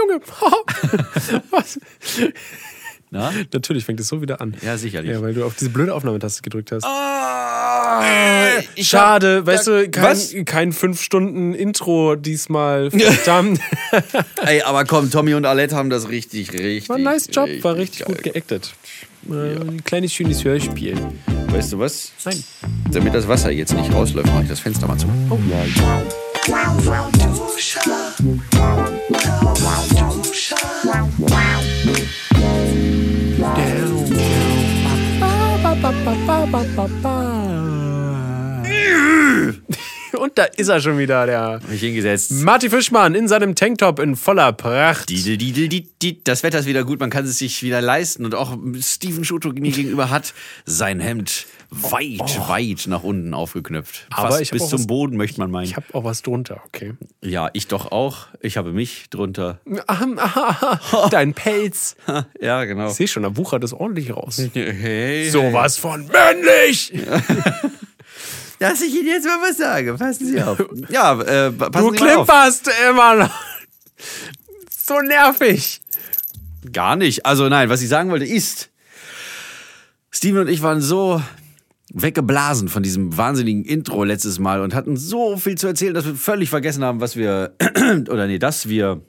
Junge. Was? Na? Natürlich fängt es so wieder an. Ja, sicherlich. Ja, weil du auf diese blöde Aufnahmetaste gedrückt hast. Ich Schade, hab- weißt Ja, du, kein, was? kein fünf Stunden Intro diesmal. Verdammt. Ey, aber komm, Tommy und Alette haben das richtig, richtig. War ein nice Job, war richtig geil gut geactet. Äh, Ein kleines schönes Hörspiel. Weißt du was? Nein. Damit das Wasser jetzt nicht rausläuft, mache ich das Fenster mal zu. Oh. Und da ist er schon wieder, der Hab ich hingesetzt. Marty Fischmann in seinem Tanktop in voller Pracht. Didel, didel, didel. Das Wetter ist wieder gut, man kann es sich wieder leisten. Und auch Steven Schuto mir gegenüber hat sein Hemd weit, weit nach unten aufgeknöpft. Aber Fast bis zum was- Boden, möchte man meinen. Ich habe auch was drunter, okay. ja, ich doch auch. Ich habe mich drunter. Dein Pelz. ja, genau. Ich sehe schon, da wuchert es ordentlich raus. Hey, Sowas von männlich! Dass ich Ihnen jetzt mal was sage. Passen Sie auf. Ja, äh, passen Du Sie mal auf. klimperst immer noch. So nervig. Gar nicht. Also nein, was ich sagen wollte ist, Steven und ich waren so weggeblasen von diesem wahnsinnigen Intro letztes Mal und hatten so viel zu erzählen, dass wir völlig vergessen haben, was wir, oder nee, dass wir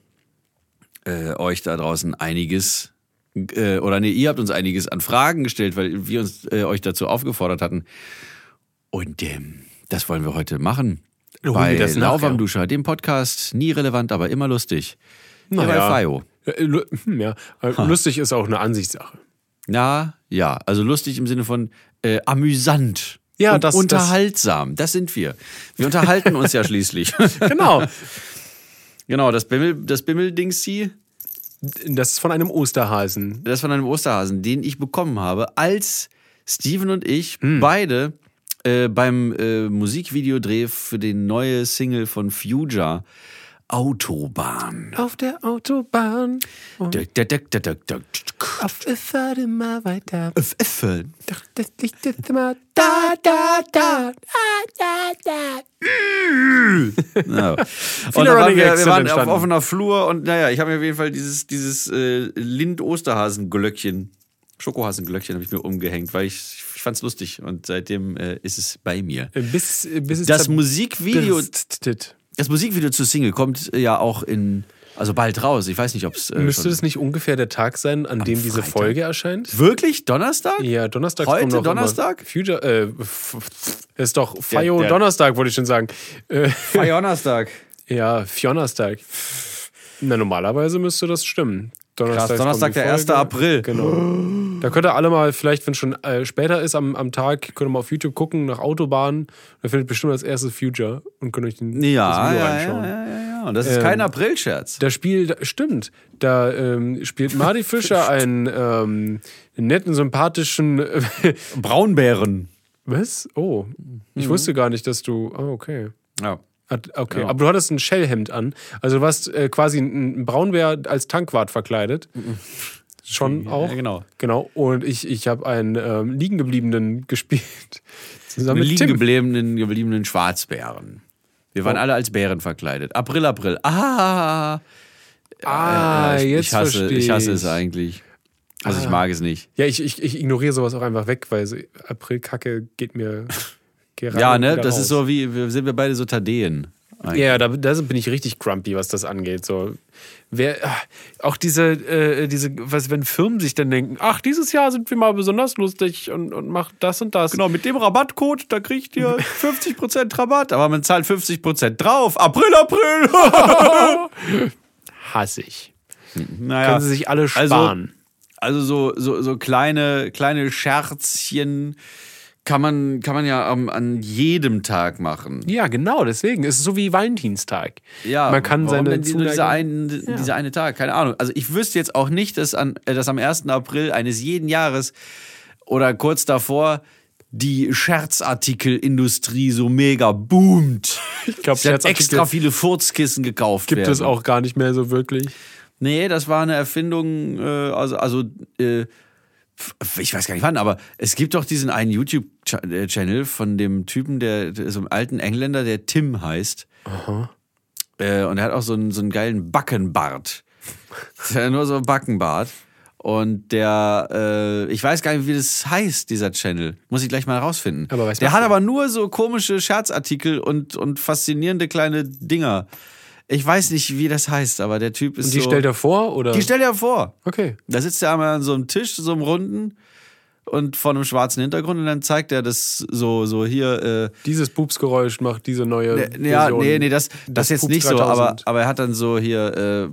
äh, euch da draußen einiges, äh, oder nee, ihr habt uns einiges an Fragen gestellt, weil wir uns äh, euch dazu aufgefordert hatten. Und ähm, das wollen wir heute machen. Holen Bei das Lauf am ja. Duscher, dem Podcast, nie relevant, aber immer lustig. Ja, bei Fayo. Äh, lu- hm, Ja, äh, lustig ist auch eine Ansichtssache. Na, ja, also lustig im Sinne von äh, amüsant. Ja, und das- das- unterhaltsam. Das, sind wir. Wir unterhalten uns ja schließlich. Genau. genau, das Bimmel, das Bimmeldings hier, Das ist von einem Osterhasen. das von einem Osterhasen, den ich bekommen habe, als Steven und ich Hm. beide äh, beim äh, Musikvideodreh für den neue Single von Future Autobahn. Auf der Autobahn. Und Dök, dök, dök, dök, dök, dök. auf der Fahrt immer weiter. Öff, öffeln. Doch das Licht ist immer da, da, da. Da, da, Ja. und Viele da waren wir, wir waren auf offener Flur und naja, ich habe mir auf jeden Fall dieses, dieses äh, Lind-Osterhasen-Glöckchen, Schokohasen-Glöckchen habe ich mir umgehängt, weil ich, ich fand es lustig und seitdem äh, ist es bei mir. da. Bis, bis es Das Musikvideo, birstet. Das Musikvideo zur Single kommt ja auch in, also bald raus. Ich weiß nicht, ob es. Äh, Müsste das nicht ungefähr der Tag sein, an dem diese Freitag? Folge erscheint? Wirklich? Donnerstag? Ja, Donnerstag. Heute kommt Donnerstag? Immer Future, äh, ist doch Fio der- Donnerstag, wollte ich schon sagen. Äh, Donnerstag. ja, Fionnerstag. Na, normalerweise müsste das stimmen. Donnerstag, Krass, Donnerstag, der 1. April. Genau. Da könnt ihr alle mal, vielleicht, wenn es schon äh, später ist am, am Tag, könnt ihr mal auf YouTube gucken nach Autobahnen. Da findet bestimmt als erstes Future und könnt euch den, Ja, das ja, Video ja, reinschauen. ja, ja, ja. Und das ist Ähm, kein Aprilscherz. Da spielt, stimmt, da ähm, spielt Marty Fischer einen, ähm, netten, sympathischen. Äh, Braunbären. was? Oh, ich wusste gar nicht, dass du. Oh, okay. Ja. Okay, Ja. aber du hattest ein Shellhemd an. Also du warst äh, quasi ein ein Braunbär als Tankwart verkleidet. Schon auch. Ja, genau. Genau. Und ich, ich habe einen ähm, liegengebliebenen gespielt. Zusammen Mit mit liegen Tim. gebliebenen, Schwarzbären. Wir waren Oh. alle als Bären verkleidet. April, April. Ah, Ah, ich, jetzt ich hasse, verstehe ich hasse es ich. eigentlich. Also ich Ah. mag es nicht. Ja, ich, ich, ich ignoriere sowas auch einfach weg, weil Aprilkacke geht mir gerade Ja, ne, das raus. ist so wie, wir sind wir beide so Tadeen. eigentlich. Ja, da, da bin ich richtig grumpy, was das angeht. So, wer, ah, auch diese, äh, diese, was, wenn Firmen sich dann denken, ach, dieses Jahr sind wir mal besonders lustig und, und macht das und das. Genau, mit dem Rabattcode, da kriegt ihr 50% Rabatt, aber man zahlt 50% drauf. April, April! Hasse ich. naja, Können sie sich alle also- sparen. Also so, so, so kleine, kleine Scherzchen kann man, kann man ja am, an jedem Tag machen. ja, genau, deswegen. Es ist so wie Valentinstag. Ja, Man kann warum seine denn die- nur dieser, Zuneigung- einen, dieser eine Tag, keine Ahnung. Also ich wüsste jetzt auch nicht, dass, an, äh, dass am 1. April eines jeden Jahres oder kurz davor die Scherzartikelindustrie so mega boomt. Ich glaube, Es hat extra viele Furzkissen gekauft gibt werden. es auch gar nicht mehr so wirklich. Nee, das war eine Erfindung, äh, also, also äh, ich weiß gar nicht wann, aber es gibt doch diesen einen YouTube-Channel von dem Typen, der, so einem alten Engländer, der Tim heißt. Äh, und er hat auch so einen, so einen geilen Backenbart. Hat nur so Backenbart. Und der, äh, ich weiß gar nicht, wie das heißt, dieser Channel. Muss ich gleich mal was der hat aber nur so komische Scherzartikel und, und faszinierende kleine Dinger. Ich weiß nicht, wie das heißt, aber der Typ ist Und die so. stellt er vor, oder? die stellt er vor. okay. Da sitzt er einmal an so einem Tisch, so einem runden und vor einem schwarzen Hintergrund und dann zeigt er das so, so hier, äh, Dieses Pupsgeräusch macht diese neue. Ne, Ja, Version. nee, nee, das, das, jetzt Pups nicht so, aber, 3000. aber er hat dann so hier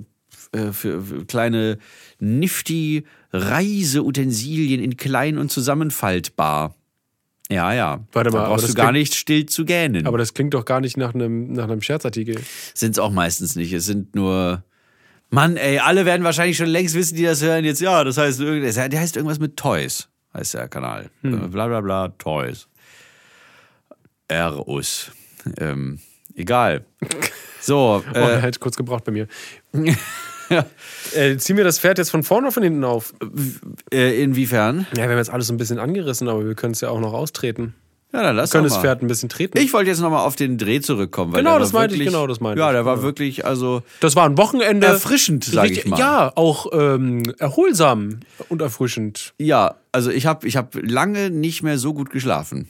äh, äh, für, für kleine nifty Reiseutensilien in klein und zusammenfaltbar. Ja, ja. Warte mal, da brauchst du gar klingt- nicht still zu gähnen. Aber das klingt doch gar nicht nach einem, nach einem Scherzartikel. Sind es auch meistens nicht. Es sind nur. Mann, ey, alle werden wahrscheinlich schon längst wissen, die das hören. Jetzt, ja, das heißt, der heißt irgendwas mit Toys, heißt der Kanal. Hm. Bla bla bla, Toys. R-Us. Ähm, egal. So, Oh, äh, hätte kurz gebraucht bei mir. äh, ziehen wir das Pferd jetzt von vorne oder von hinten auf? äh, inwiefern? Ja, wir haben jetzt alles ein bisschen angerissen, aber wir können es ja auch noch austreten. Ja, dann lass Wir können das. Pferd ein bisschen treten. Ich wollte jetzt nochmal auf den Dreh zurückkommen. Weil Genau, das meinte ich, wirklich, genau, das meinte Ja, ich, der war genau. wirklich, also das war ein Wochenende. erfrischend, sag ich mal. Ja, auch ähm, erholsam und erfrischend Ja, also ich habe ich hab lange nicht mehr so gut geschlafen.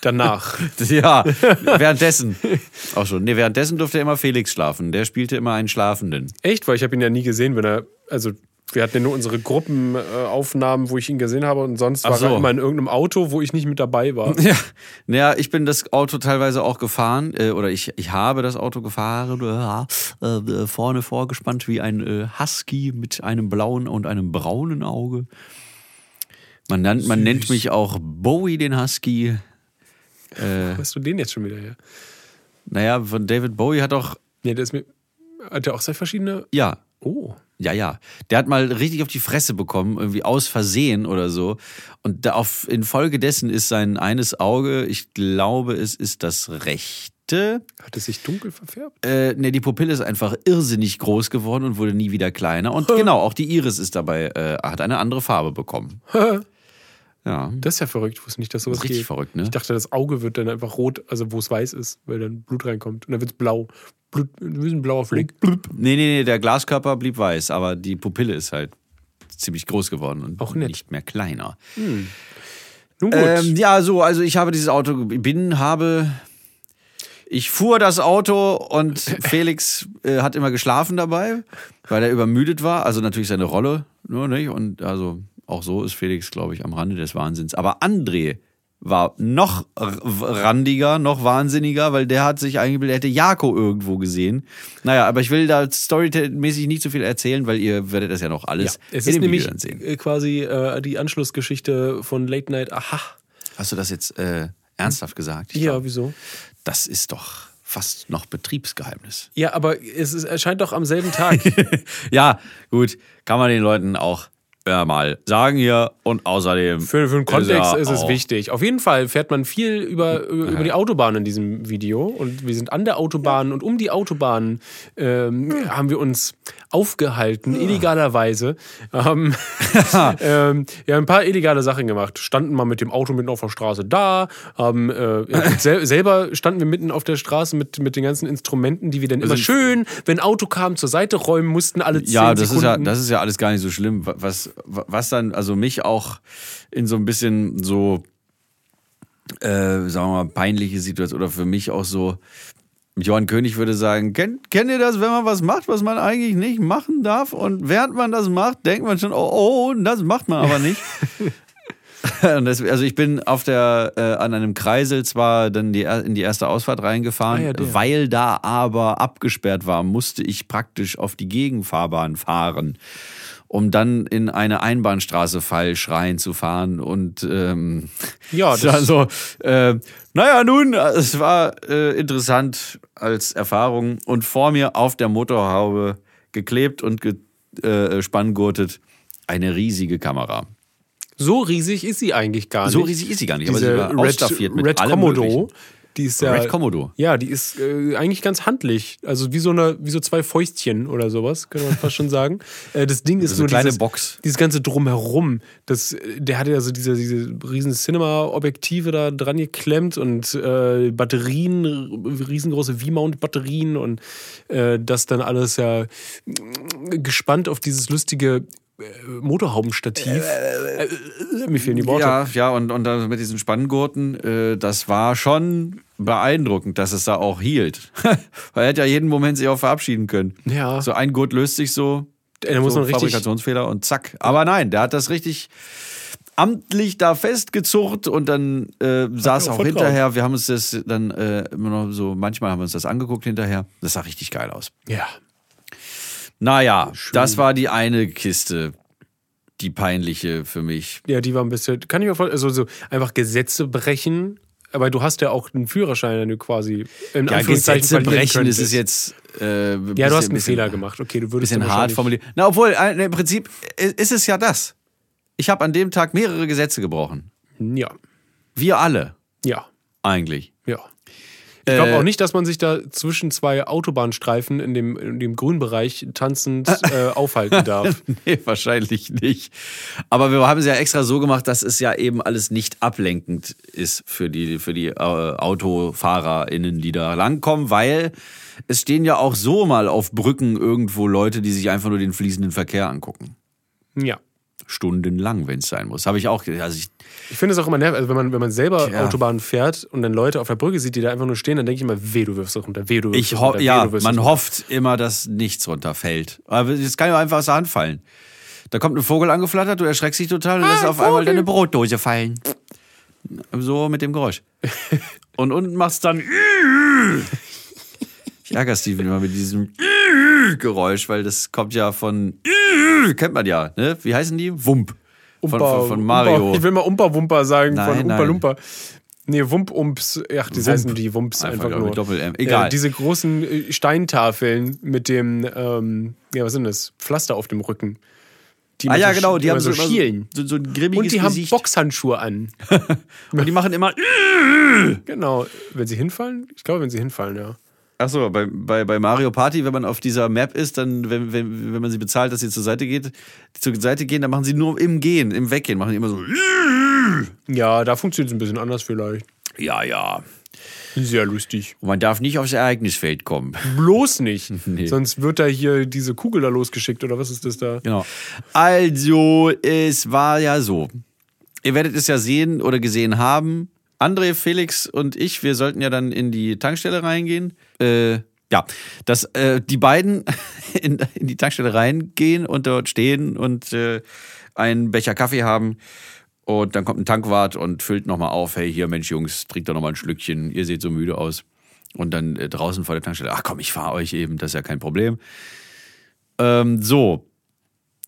Danach. Ja, währenddessen. Auch schon. Nee, währenddessen durfte immer Felix schlafen. Der spielte immer einen Schlafenden. Echt? Weil ich habe ihn ja nie gesehen, wenn er. Also, wir hatten ja nur unsere Gruppenaufnahmen, wo ich ihn gesehen habe und sonst war so. er immer in irgendeinem Auto, wo ich nicht mit dabei war. Ja, naja, ich bin das Auto teilweise auch gefahren, äh, oder ich, ich habe das Auto gefahren, äh, äh, vorne vorgespannt wie ein äh, Husky mit einem blauen und einem braunen Auge. Man, nennt, man nennt mich auch Bowie den Husky. Äh, Hast du den jetzt schon wieder her? naja, von David Bowie hat auch, Nee, der ist mir. Hat der auch zwei verschiedene. ja, Oh. Ja, ja. Der hat mal richtig auf die Fresse bekommen, irgendwie aus Versehen oder so. Und da auf, infolgedessen ist sein eines Auge, ich glaube, es ist das rechte. Hat es sich dunkel verfärbt? Äh, ne, die Pupille ist einfach irrsinnig groß geworden und wurde nie wieder kleiner. Und genau, auch die Iris ist dabei, äh, hat eine andere Farbe bekommen. Ja. Das ist ja verrückt. Ich wusste nicht, dass sowas Das ist richtig geht. verrückt, ne? Ich dachte, das Auge wird dann einfach rot, also wo es weiß ist, weil dann Blut reinkommt. Und dann wird es blau. Blut, wie ein blauer Fleck. Nee, nee, nee, der Glaskörper blieb weiß, aber die Pupille ist halt ziemlich groß geworden und Auch nett. nicht mehr kleiner. Nun gut. Ähm, ja, so, also ich habe dieses Auto, bin, habe, ich fuhr das Auto und Felix äh, hat immer geschlafen dabei, weil er übermüdet war. Also natürlich seine Rolle, nur nicht. Und also auch so ist Felix, glaube ich, am Rande des Wahnsinns. Aber André war noch randiger, noch wahnsinniger, weil der hat sich eingebildet, er hätte Jako irgendwo gesehen. Naja, aber ich will da storymäßig nicht so viel erzählen, weil ihr werdet das ja noch ja, alles es in ist dem nämlich Video dann sehen. äh, quasi äh, die Anschlussgeschichte von Late Night Aha. Hast du das jetzt äh, ernsthaft gesagt? Ich Ja, glaub, wieso? Das ist doch fast noch Betriebsgeheimnis. Ja, aber es ist, erscheint doch am selben Tag. Ja, gut, kann man den Leuten auch ja, mal sagen hier und außerdem. Für, für den Kontext ja ist es wichtig. Auf jeden Fall fährt man viel über, über die Autobahn in diesem Video. Und wir sind an der Autobahn und um die Autobahn ähm, haben wir uns aufgehalten, illegalerweise. Ähm, ähm, ja, ein paar illegale Sachen gemacht. Standen mal mit dem Auto mitten auf der Straße da, haben äh, ja, sel selber standen wir mitten auf der Straße mit, mit den ganzen Instrumenten, die wir dann immer Also- schön, wenn ein Auto kam, zur Seite räumen mussten, alle zehn Ja, das ist ja, Sekunden. das ist ja alles gar nicht so schlimm. Was, was dann, also mich auch in so ein bisschen so, äh, sagen wir mal, peinliche Situation oder für mich auch so, Johann König würde sagen, kennt, kennt ihr das, wenn man was macht, was man eigentlich nicht machen darf? Und während man das macht, denkt man schon, oh, oh, das macht man aber nicht. Das, also ich bin auf der äh, an einem Kreisel zwar dann die, in die erste Ausfahrt reingefahren, Ah ja, weil da aber abgesperrt war, musste ich praktisch auf die Gegenfahrbahn fahren, um dann in eine Einbahnstraße falsch reinzufahren und ähm, Ja, war das- so, äh, naja nun, es war äh, interessant als Erfahrung und vor mir auf der Motorhaube geklebt und ge, äh, spanngurtet eine riesige Kamera. So riesig ist sie eigentlich gar nicht. So riesig ist sie gar nicht, aber Diese sie war Red, ausstaffiert mit Red allem Komodo. Möglichen. Die ist ja. Red Komodo. Ja, die ist äh, eigentlich ganz handlich. Also wie so eine, wie so zwei Fäustchen oder sowas, kann man fast schon sagen. Äh, das Ding ist So nur eine kleine dieses, Box. dieses ganze Drumherum. Das, äh, der hatte ja so diese, diese riesen Cinema-Objektive da dran geklemmt und äh, Batterien, riesengroße V-Mount-Batterien und äh, das dann alles ja mm, gespannt auf dieses lustige äh, Motorhaubenstativ. Äh, äh, mir fehlen die Worte. Ja, ja, und, und dann mit diesen Spanngurten, äh, das war schon beeindruckend, dass es da auch hielt. Weil er hätte ja jeden Moment sich auch verabschieden können. Ja. So ein Gurt löst sich so, Da muss so richtig- Fabrikationsfehler und zack. Aber nein, der hat das richtig amtlich da festgezurrt und dann äh, saß auch auch hinterher. Wir haben uns das dann äh, immer noch so, manchmal haben wir uns das angeguckt hinterher. Das sah richtig geil aus. Ja. Naja, das war die eine Kiste, die peinliche für mich. Ja, die war ein bisschen, kann ich mir vorstellen, also so einfach Gesetze brechen. Aber du hast ja auch einen Führerschein, den du quasi in Ja, Anführungszeichen Gesetze brechen, ist jetzt. Äh, Ja, du bisschen- hast einen bisschen- Fehler gemacht. Okay, du würdest Bisschen hart formuliert. Na, obwohl, äh, im Prinzip ist es ja das. Ich habe an dem Tag mehrere Gesetze gebrochen. Ja, Wir alle, ja, eigentlich. Ich glaube Äh, auch nicht, dass man sich da zwischen zwei Autobahnstreifen in dem, in dem Grünbereich tanzend äh, aufhalten darf. Nee, wahrscheinlich nicht. Aber wir haben es ja extra so gemacht, dass es ja eben alles nicht ablenkend ist für die, für die äh, AutofahrerInnen, die da langkommen, weil es stehen ja auch so mal auf Brücken irgendwo Leute, die sich einfach nur den fließenden Verkehr angucken. Ja. Stundenlang, wenn es sein muss. Habe ich auch. Also ich, Ich finde es auch immer nervig, also wenn man, wenn man selber Ja. Autobahn fährt und dann Leute auf der Brücke sieht, die da einfach nur stehen, dann denke ich immer, weh, du wirfst doch runter, weh, du wirfst ich runter, weh, ja, wirfst man doch hofft immer, dass nichts runterfällt. Aber es kann ja einfach aus der Hand fallen. Da kommt ein Vogel angeflattert, du erschreckst dich total und lässt auf einmal deine Brotdose fallen. So mit dem Geräusch. Und unten machst dann. Ich ärgere Steven immer mit diesem Geräusch, weil das kommt ja von. Kennt man ja, ne? Wie heißen die? Wump. Von, Umpa- von, von Mario. Umpa, ich will mal Umpa Wumpa sagen Nein, von Umpa. Lumpa. Nee, Wump Umps. Ach, die Wump. heißen die Wumps Einfach, einfach, nur. mit Doppel-M. Egal. Äh, diese großen äh, Steintafeln mit dem, ähm, ja, was sind das? Pflaster auf dem Rücken. Die Ah ja, genau, die, haben so schielen. so, so, ein grimmiges Und die haben Gesicht. Boxhandschuhe an. Und die machen immer. genau. Wenn sie hinfallen? Ich glaube, wenn sie hinfallen, ja. Achso, bei, bei, bei Mario Party, wenn man auf dieser Map ist, dann, wenn, wenn, wenn man sie bezahlt, dass sie zur Seite geht, zur Seite gehen, dann machen sie nur im Gehen, im Weggehen, machen die immer so. Ja, da funktioniert es ein bisschen anders vielleicht. Ja, ja. Sehr lustig. Und man darf nicht aufs Ereignisfeld kommen. Bloß nicht. Nee. Sonst wird da hier diese Kugel da losgeschickt, oder was ist das da? Genau. Also, es war ja so. Ihr werdet es ja sehen oder gesehen haben. André, Felix und ich, wir sollten ja dann in die Tankstelle reingehen. Äh, ja, dass äh, die beiden in, in die Tankstelle reingehen und dort stehen und äh, einen Becher Kaffee haben. Und dann kommt ein Tankwart und füllt nochmal auf. Hey, hier, Mensch, Jungs, trinkt doch nochmal ein Schlückchen. Ihr seht so müde aus. Und dann äh, draußen vor der Tankstelle, ach komm, ich fahre euch eben, das ist ja kein Problem. Ähm, so,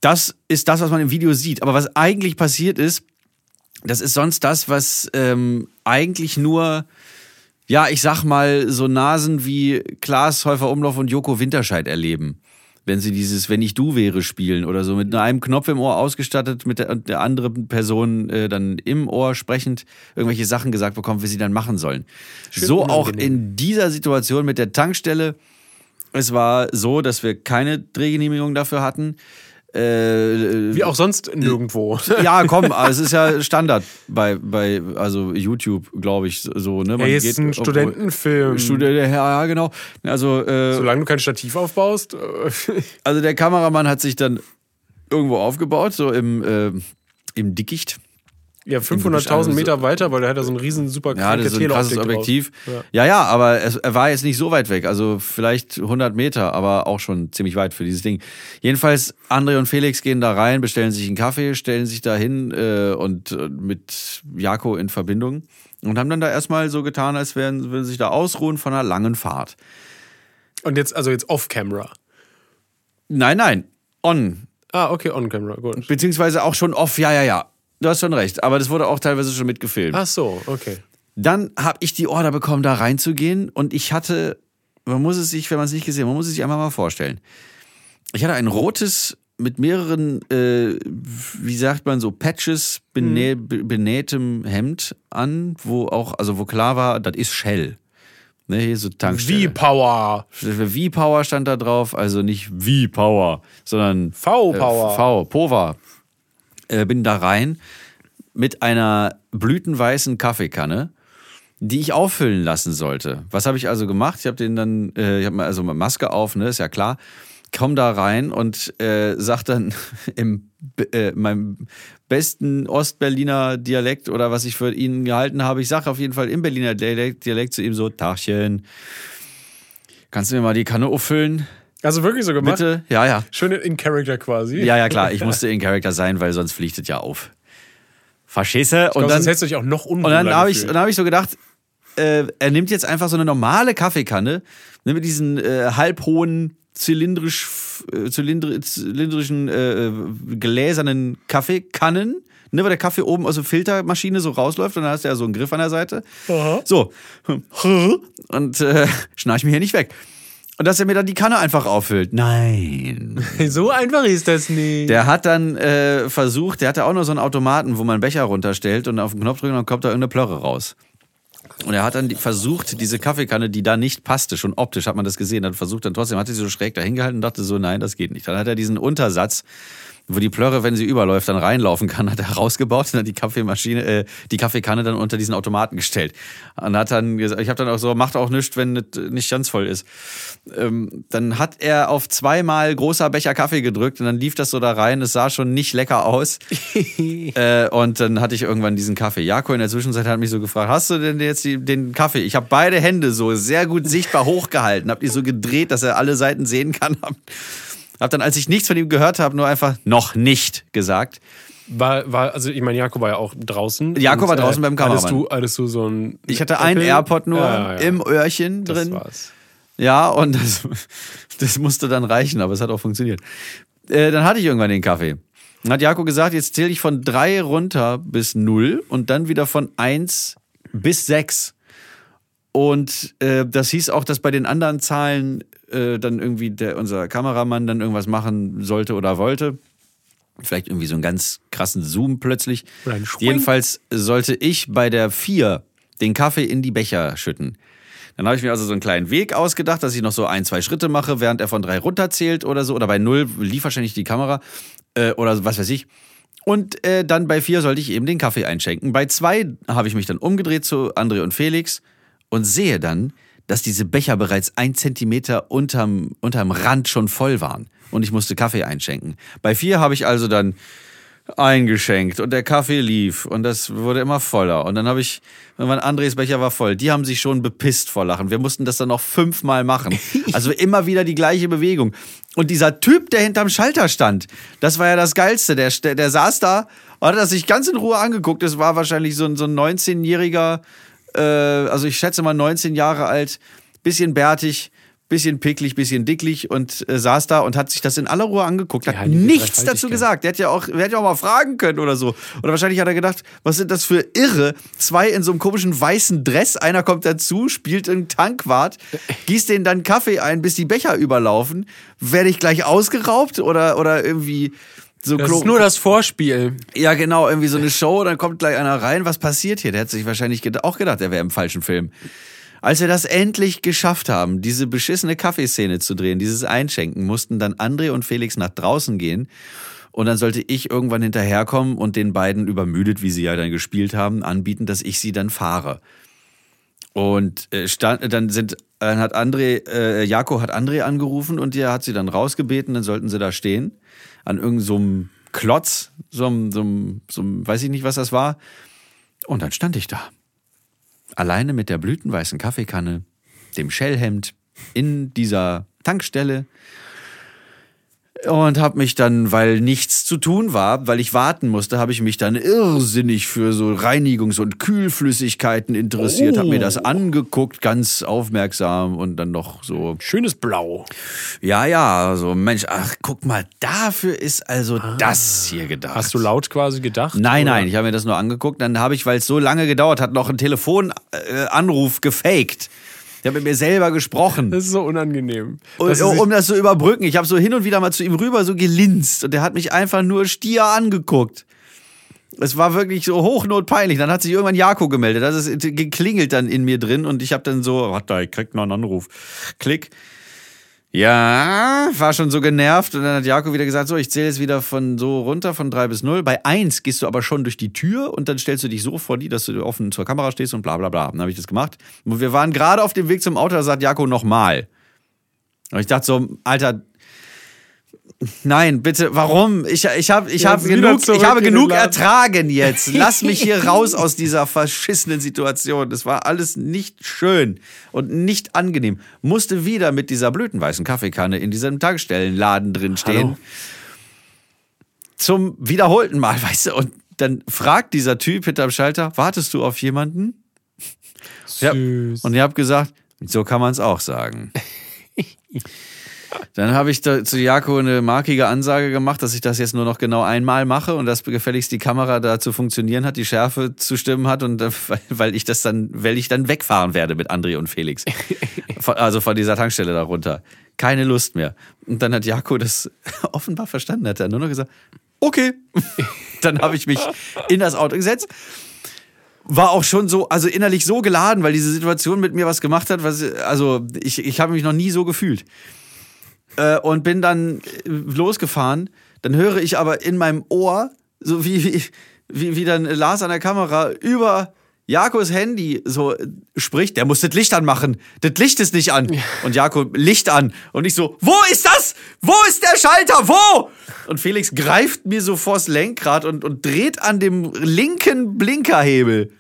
das ist das, was man im Video sieht. Aber was eigentlich passiert ist, das ist sonst das, was ähm, eigentlich nur, ja, ich sag mal, so Nasen wie Klaas Häufer Umlauf und Joko Winterscheid erleben. Wenn sie dieses Wenn ich du wäre spielen oder so mit einem Knopf im Ohr ausgestattet, mit der, der anderen Person äh, dann im Ohr sprechend irgendwelche Sachen gesagt bekommen, wie sie dann machen sollen. so auch unangenehm. in dieser Situation mit der Tankstelle. Es war so, dass wir keine Drehgenehmigung dafür hatten. Äh, Wie auch sonst nirgendwo. ja, komm, aber es ist ja Standard bei, bei also YouTube, glaube ich, so. Ne? Ja, jetzt ist ein Studentenfilm. Studi ja, ja, genau. Also, äh, Solange du kein Stativ aufbaust. äh, also der Kameramann hat sich dann irgendwo aufgebaut, so im, äh, im Dickicht. Ja, Also 500.000 Meter weiter, weil der hat da so ein riesen super Ja, das ist so ein krasses Objektiv. drauf. Ja, ja, aber es, er war jetzt nicht so weit weg. Also vielleicht 100 Meter, aber auch schon ziemlich weit für dieses Ding. Jedenfalls, André und Felix gehen da rein, bestellen sich einen Kaffee, stellen sich da hin äh, und äh, mit Jako in Verbindung und haben dann da erstmal so getan, als wären, würden sie sich da ausruhen von einer langen Fahrt. Und jetzt, also jetzt off-camera. Nein, nein, on. Ah, okay, on-camera, gut. Beziehungsweise auch schon off, ja, ja, ja. Du hast schon recht, aber das wurde auch teilweise schon mitgefilmt. Ach so, okay. Dann habe ich die Order bekommen, da reinzugehen und ich hatte, man muss es sich, wenn man es nicht gesehen hat, man muss es sich einfach mal vorstellen. Ich hatte ein rotes mit mehreren, äh, wie sagt man so, Patches benä be- benähtem Hemd an, wo auch, also wo klar war, das ist Shell. Ne, hier so Tankstelle. V-Power. V-Power stand da drauf, also nicht V-Power, sondern V-Power. Äh, V, Pova. Äh, bin da rein mit einer blütenweißen Kaffeekanne, die ich auffüllen lassen sollte. Was habe ich also gemacht? Ich habe den dann, äh, ich habe also mal Maske auf, ne, ist ja klar. Komm da rein und äh, sag dann im äh, meinem besten Ostberliner Dialekt oder was ich für ihn gehalten habe, ich sage auf jeden Fall im Berliner Dialekt, Dialekt zu ihm so, Tachchen, kannst du mir mal die Kanne auffüllen? Also wirklich so gemacht? Bitte? Ja, ja. Schön in Character quasi. Ja, ja, klar. Ich musste in Charakter sein, weil sonst fliegt es ja auf. Verschisse. Ich Und dann, hättest du dich auch noch und dann habe ich, dann hab ich so gedacht, äh, er nimmt jetzt einfach so eine normale Kaffeekanne ne, mit diesen äh, halbhohen, zylindrisch, äh, zylindri zylindrischen, äh, gläsernen Kaffeekannen. Ne, weil der Kaffee oben aus der Filtermaschine so rausläuft und dann hast du ja so einen Griff an der Seite. So. Und äh, schnarch mir hier nicht weg. Und dass er mir dann die Kanne einfach auffüllt. Nein. So einfach ist das nicht. Der hat dann äh, versucht, der hatte auch noch so einen Automaten, wo man Becher runterstellt und auf den Knopf drückt und dann kommt da irgendeine Plörre raus. Und er hat dann versucht, diese Kaffeekanne, die da nicht passte, schon optisch hat man das gesehen, hat versucht dann trotzdem, hat sie so schräg dahin gehalten und dachte so, nein, das geht nicht. Dann hat er diesen Untersatz, wo die Plörre, wenn sie überläuft, dann reinlaufen kann, hat er rausgebaut und hat die Kaffeemaschine, äh, die Kaffeekanne dann unter diesen Automaten gestellt. Und hat dann gesagt, ich habe dann auch so, macht auch nichts, wenn es nicht ganz voll ist. Ähm, dann hat er auf zweimal großer Becher Kaffee gedrückt und dann lief das so da rein. Es sah schon nicht lecker aus. äh, und dann hatte ich irgendwann diesen Kaffee. Jako in der Zwischenzeit hat mich so gefragt, hast du denn jetzt die, den Kaffee? Ich habe beide Hände so sehr gut sichtbar hochgehalten, habe die so gedreht, dass er alle Seiten sehen kann. Hab, dann, als ich nichts von ihm gehört habe, nur einfach noch nicht gesagt. War, war, also ich meine, Jakob war ja auch draußen. Jakob war draußen beim Hattest Kameramann. du, hattest du so ein. Ich hatte einen Apple? AirPod nur Ja, ja, ja. im Öhrchen Das drin. war's. Ja, und das, das musste dann reichen, aber es hat auch funktioniert. Äh, dann hatte ich irgendwann den Kaffee. Dann hat Jakob gesagt, jetzt zähle ich von drei runter bis null und dann wieder von eins bis sechs. Und äh, das hieß auch, dass bei den anderen Zahlen äh, dann irgendwie der, unser Kameramann dann irgendwas machen sollte oder wollte. Vielleicht irgendwie so einen ganz krassen Zoom plötzlich. Jedenfalls sollte ich bei der vier den Kaffee in die Becher schütten. Dann habe ich mir also so einen kleinen Weg ausgedacht, dass ich noch so ein, zwei Schritte mache, während er von drei runterzählt oder so. Oder bei null lief wahrscheinlich die Kamera äh, oder was weiß ich. Und äh, dann bei vier sollte ich eben den Kaffee einschenken. Bei zwei habe ich mich dann umgedreht zu André und Felix und sehe dann, dass diese Becher bereits ein Zentimeter unterm, unterm Rand schon voll waren. Und ich musste Kaffee einschenken. Bei vier habe ich also dann eingeschenkt und der Kaffee lief und das wurde immer voller. Und dann habe ich, irgendwann Andres Becher war voll. Die haben sich schon bepisst vor Lachen. Wir mussten das dann noch fünfmal machen. Also immer wieder die gleiche Bewegung. Und dieser Typ, der hinterm Schalter stand, das war ja das Geilste. Der, der, der saß da und hat das sich ganz in Ruhe angeguckt. Das war wahrscheinlich so ein, so ein 19-jähriger, äh, also ich schätze mal 19 Jahre alt, bisschen bärtig, bisschen picklig, bisschen dicklich und äh, saß da und hat sich das in aller Ruhe angeguckt. Hat nichts dazu gesagt. Der hätte ja auch, der hätte ja auch mal fragen können oder so. Oder wahrscheinlich hat er gedacht, was sind das für Irre? Zwei in so einem komischen weißen Dress, einer kommt dazu, spielt einen Tankwart, gießt denen dann Kaffee ein, bis die Becher überlaufen. Werde ich gleich ausgeraubt oder, oder irgendwie so Das ist nur das Vorspiel. ja, genau, irgendwie so eine Show, dann kommt gleich einer rein. Was passiert hier? Der hat sich wahrscheinlich auch gedacht, er wäre im falschen Film. Als wir das endlich geschafft haben, diese beschissene Kaffeeszene zu drehen, dieses Einschenken, mussten dann André und Felix nach draußen gehen. Und dann sollte ich irgendwann hinterherkommen und den beiden übermüdet, wie sie ja dann gespielt haben, anbieten, dass ich sie dann fahre. Und äh, stand, dann sind, dann hat André, äh, Jako hat André angerufen und der hat sie dann rausgebeten, dann sollten sie da stehen. An irgendeinem so Klotz, so einem, so einem, so einem, weiß ich nicht, was das war. Und dann stand ich da. Alleine mit der blütenweißen Kaffeekanne, dem Shellhemd, in dieser Tankstelle. Und habe mich dann, weil nichts zu tun war, weil ich warten musste, habe ich mich dann irrsinnig für so Reinigungs- und Kühlflüssigkeiten interessiert, habe mir das angeguckt, ganz aufmerksam und dann noch so Schönes Blau. ja, ja, so Mensch, ach, guck mal, dafür ist also das hier gedacht. Hast du laut quasi gedacht? Nein, oder? nein, ich habe mir das nur angeguckt. Dann habe ich, weil es so lange gedauert hat, noch einen Telefonanruf gefaked. Ich habe mit mir selber gesprochen. Das ist so unangenehm. Und, um das zu überbrücken. Ich habe so hin und wieder mal zu ihm rüber so gelinst und der hat mich einfach nur stier angeguckt. Es war wirklich so hochnotpeinlich. Dann hat sich irgendwann Jako gemeldet. Das ist geklingelt dann in mir drin und ich habe dann so, warte, ich krieg noch einen Anruf. Klick. Ja, war schon so genervt und dann hat Jako wieder gesagt, so, ich zähle jetzt wieder von so runter von drei bis null. Bei eins gehst du aber schon durch die Tür und dann stellst du dich so vor die, dass du offen zur Kamera stehst und bla bla bla. Dann habe ich das gemacht. Und wir waren gerade auf dem Weg zum Auto, da sagt Jako nochmal. Und ich dachte so, Alter, nein, bitte, warum? Ich, ich, hab, ich, hab genug, ich habe genug ertragen jetzt. Lass mich hier raus aus dieser verschissenen Situation. Das war alles nicht schön und nicht angenehm. Musste wieder mit dieser blütenweißen Kaffeekanne in diesem Tankstellenladen drin stehen. Hallo. Zum wiederholten Mal, weißt du, und dann fragt dieser Typ hinterm Schalter, wartest du auf jemanden? Ja. Süß. Und ich habe gesagt, so kann man es auch sagen. Dann habe ich zu Jako eine markige Ansage gemacht, dass ich das jetzt nur noch genau einmal mache und dass gefälligst die Kamera da zu funktionieren hat, die Schärfe zu stimmen hat und äh, weil- ich das dann, weil ich dann wegfahren werde mit André und Felix. Also von dieser Tankstelle da runter. Keine Lust mehr. Und dann hat Jako das offenbar verstanden, hat er nur noch gesagt, okay. dann habe ich mich in das Auto gesetzt war auch schon so, also innerlich so geladen, weil diese Situation mit mir was gemacht hat, was, also ich, ich habe mich noch nie so gefühlt. Äh, und bin dann äh, losgefahren. Dann höre ich aber in meinem Ohr, so wie, wie, wie, dann Lars an der Kamera über Jakos Handy so äh, spricht, der muss das Licht anmachen. Das Licht ist nicht an. Und Jako, Licht an. Und ich so, wo ist das? Wo ist der Schalter? Wo? Und Felix greift mir so vors Lenkrad und, und dreht an dem linken Blinkerhebel.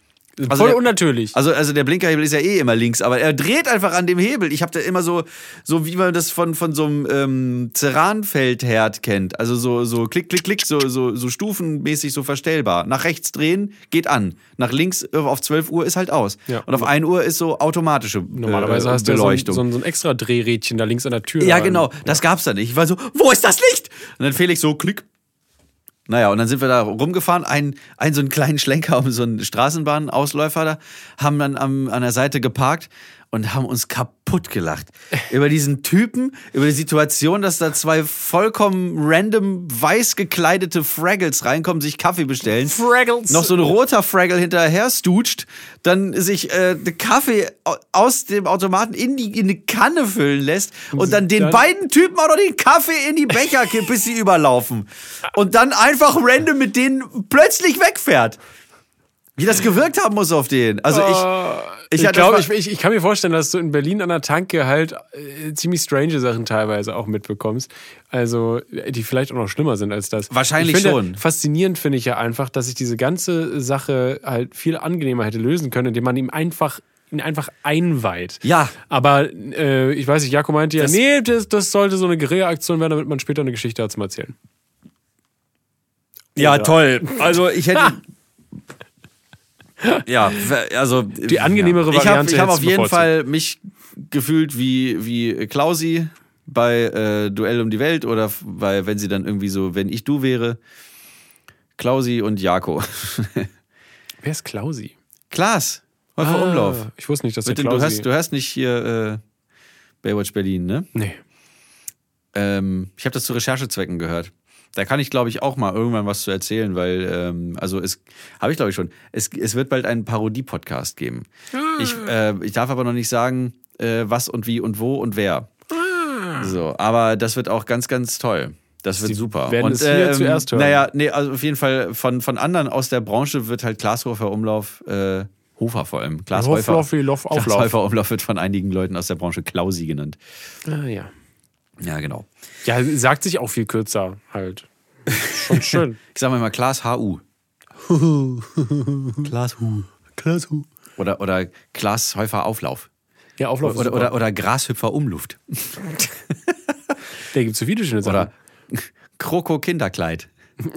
Voll der- unnatürlich. Also, also der Blinkerhebel ist ja eh immer links, aber er dreht einfach an dem Hebel. Ich habe da immer so, so wie man das von, von so einem ähm, Ceranfeldherd kennt. Also so, so klick, klick, klick, so, so, so stufenmäßig so verstellbar. Nach rechts drehen, geht an. Nach links auf 12 Uhr ist halt aus. Ja. Und auf 1 Uhr ist so automatische Normalerweise äh, hast du ja so ein, Beleuchtung. so, ein, so ein extra Drehrädchen da links an der Tür. Ja, genau. Das gab's da nicht. Ich war so, wo ist das Licht? Und dann Felix so, klick. Naja, und dann sind wir da rumgefahren, einen, einen so einen kleinen Schlenker um so einen Straßenbahnausläufer da, haben dann am, an der Seite geparkt und haben uns kaputt gelacht. über diesen Typen, über die Situation, dass da zwei vollkommen random weiß gekleidete Fraggles reinkommen, sich Kaffee bestellen. Fraggles. Noch so ein roter Fraggle hinterher stutscht, dann sich äh, den Kaffee au- aus dem Automaten in die, in die Kanne füllen lässt und dann den dann- beiden Typen auch noch den Kaffee in die Becher kippt, bis sie überlaufen. Und dann einfach random mit denen plötzlich wegfährt. Wie das gewirkt haben muss auf den. Also ich, Ich, ich, hatte- glaube, ich, ich, ich kann mir vorstellen, dass du in Berlin an der Tanke halt äh, ziemlich strange Sachen teilweise auch mitbekommst. Also, die vielleicht auch noch schlimmer sind als das. Wahrscheinlich ich schon. Faszinierend finde ich ja einfach, dass ich diese ganze Sache halt viel angenehmer hätte lösen können, indem man ihm einfach ihn einfach einweiht. Ja. Aber äh, ich weiß nicht, Jakob meinte ja, Das- nee, das, das sollte so eine Guerilla-Aktion werden, damit man später eine Geschichte hat zum Erzählen. ja, toll. Also ich hätte. Ja, also Die angenehmere habe Variante ich hab hättest auf jeden. Fall mich gefühlt wie wie Klausi bei äh, Duell um die Welt oder bei wenn sie dann irgendwie so wenn ich du wäre Klausi und Jako. Wer ist Klausi? Klaas, Häufer Umlauf. Ah, Ich wusste nicht, dass der Bitte, du Klausi... hörst du hörst nicht hier äh, Baywatch Berlin, ne? nee. Ähm, ich habe das zu Recherchezwecken gehört. Da kann ich, glaube ich, auch mal irgendwann was zu erzählen, weil, ähm, also es habe ich, glaube ich, schon. Es, es wird bald einen Parodie-Podcast geben. Ich, äh, ich darf aber noch nicht sagen, äh, was und wie und wo und wer. So, aber das wird auch ganz, ganz toll. Das wird Sie super. werden und, es hier zuerst hören. Naja, nee, also auf jeden Fall von, von anderen aus der Branche wird halt Klaas Hofer Umlauf, äh, Hofer vor allem. Klaas Häufer. Hofloffi, Loff, Klaas Auflauf. Häufer Umlauf wird von einigen Leuten aus der Branche Klausi genannt. Ah, ja. Ja, genau. Ja, sagt sich auch viel kürzer halt. Schon schön. Ich sag mal mal Klaas HU. Klaas Hu. Klaas Hu. Oder, oder Klaas Häufer Auflauf. Ja, Auflauf Oder, ist oder, oder Grashüpfer Umluft. Da gibt es so viele schöne Sachen. Oder Kroko Kinderkleid.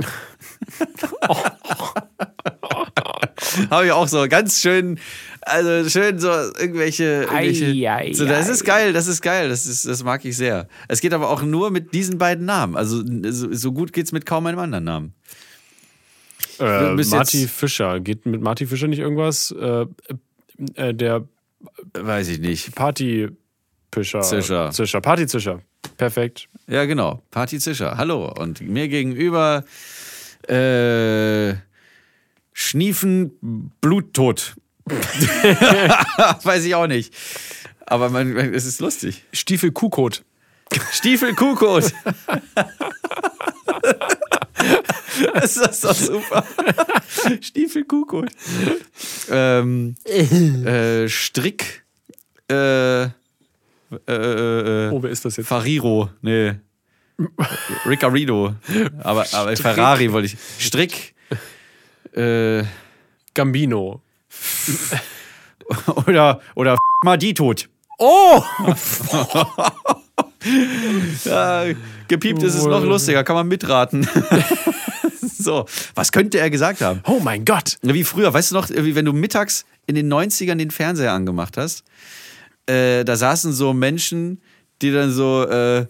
Habe ich auch so ganz schön, also schön so irgendwelche. irgendwelche Ei, ei, so, das ei. ist geil, das ist geil, das, ist, das mag ich sehr. Es geht aber auch nur mit diesen beiden Namen. Also so, so gut geht's mit kaum einem anderen Namen. äh, Marty Fischer. Geht mit Marty Fischer nicht irgendwas? Äh, äh, der weiß ich nicht. Partypischer. Zischer. Zischer. Partyzischer. Perfekt. Ja, genau. Party Zischer. Hallo. Und mir gegenüber äh, Schniefen Bluttod. weiß ich auch nicht. Aber man, es ist lustig. Stiefel Kuhkot. Stiefel Kuhkot. das ist doch super. Stiefel Kuhkot. Ähm, äh, Strick. Äh, äh, äh, Oh, wer ist das jetzt? Fariro. Nee. Riccardo. Aber, aber Ferrari wollte ich. Strick. Äh, Gambino. oder, oder mal die tot. Oh! Ja, gepiept ist es noch lustiger, kann man mitraten. so, was könnte er gesagt haben? Oh mein Gott! Wie früher, weißt du noch, wenn du mittags in den 90ern den Fernseher angemacht hast, äh, da saßen so Menschen, die dann so, äh,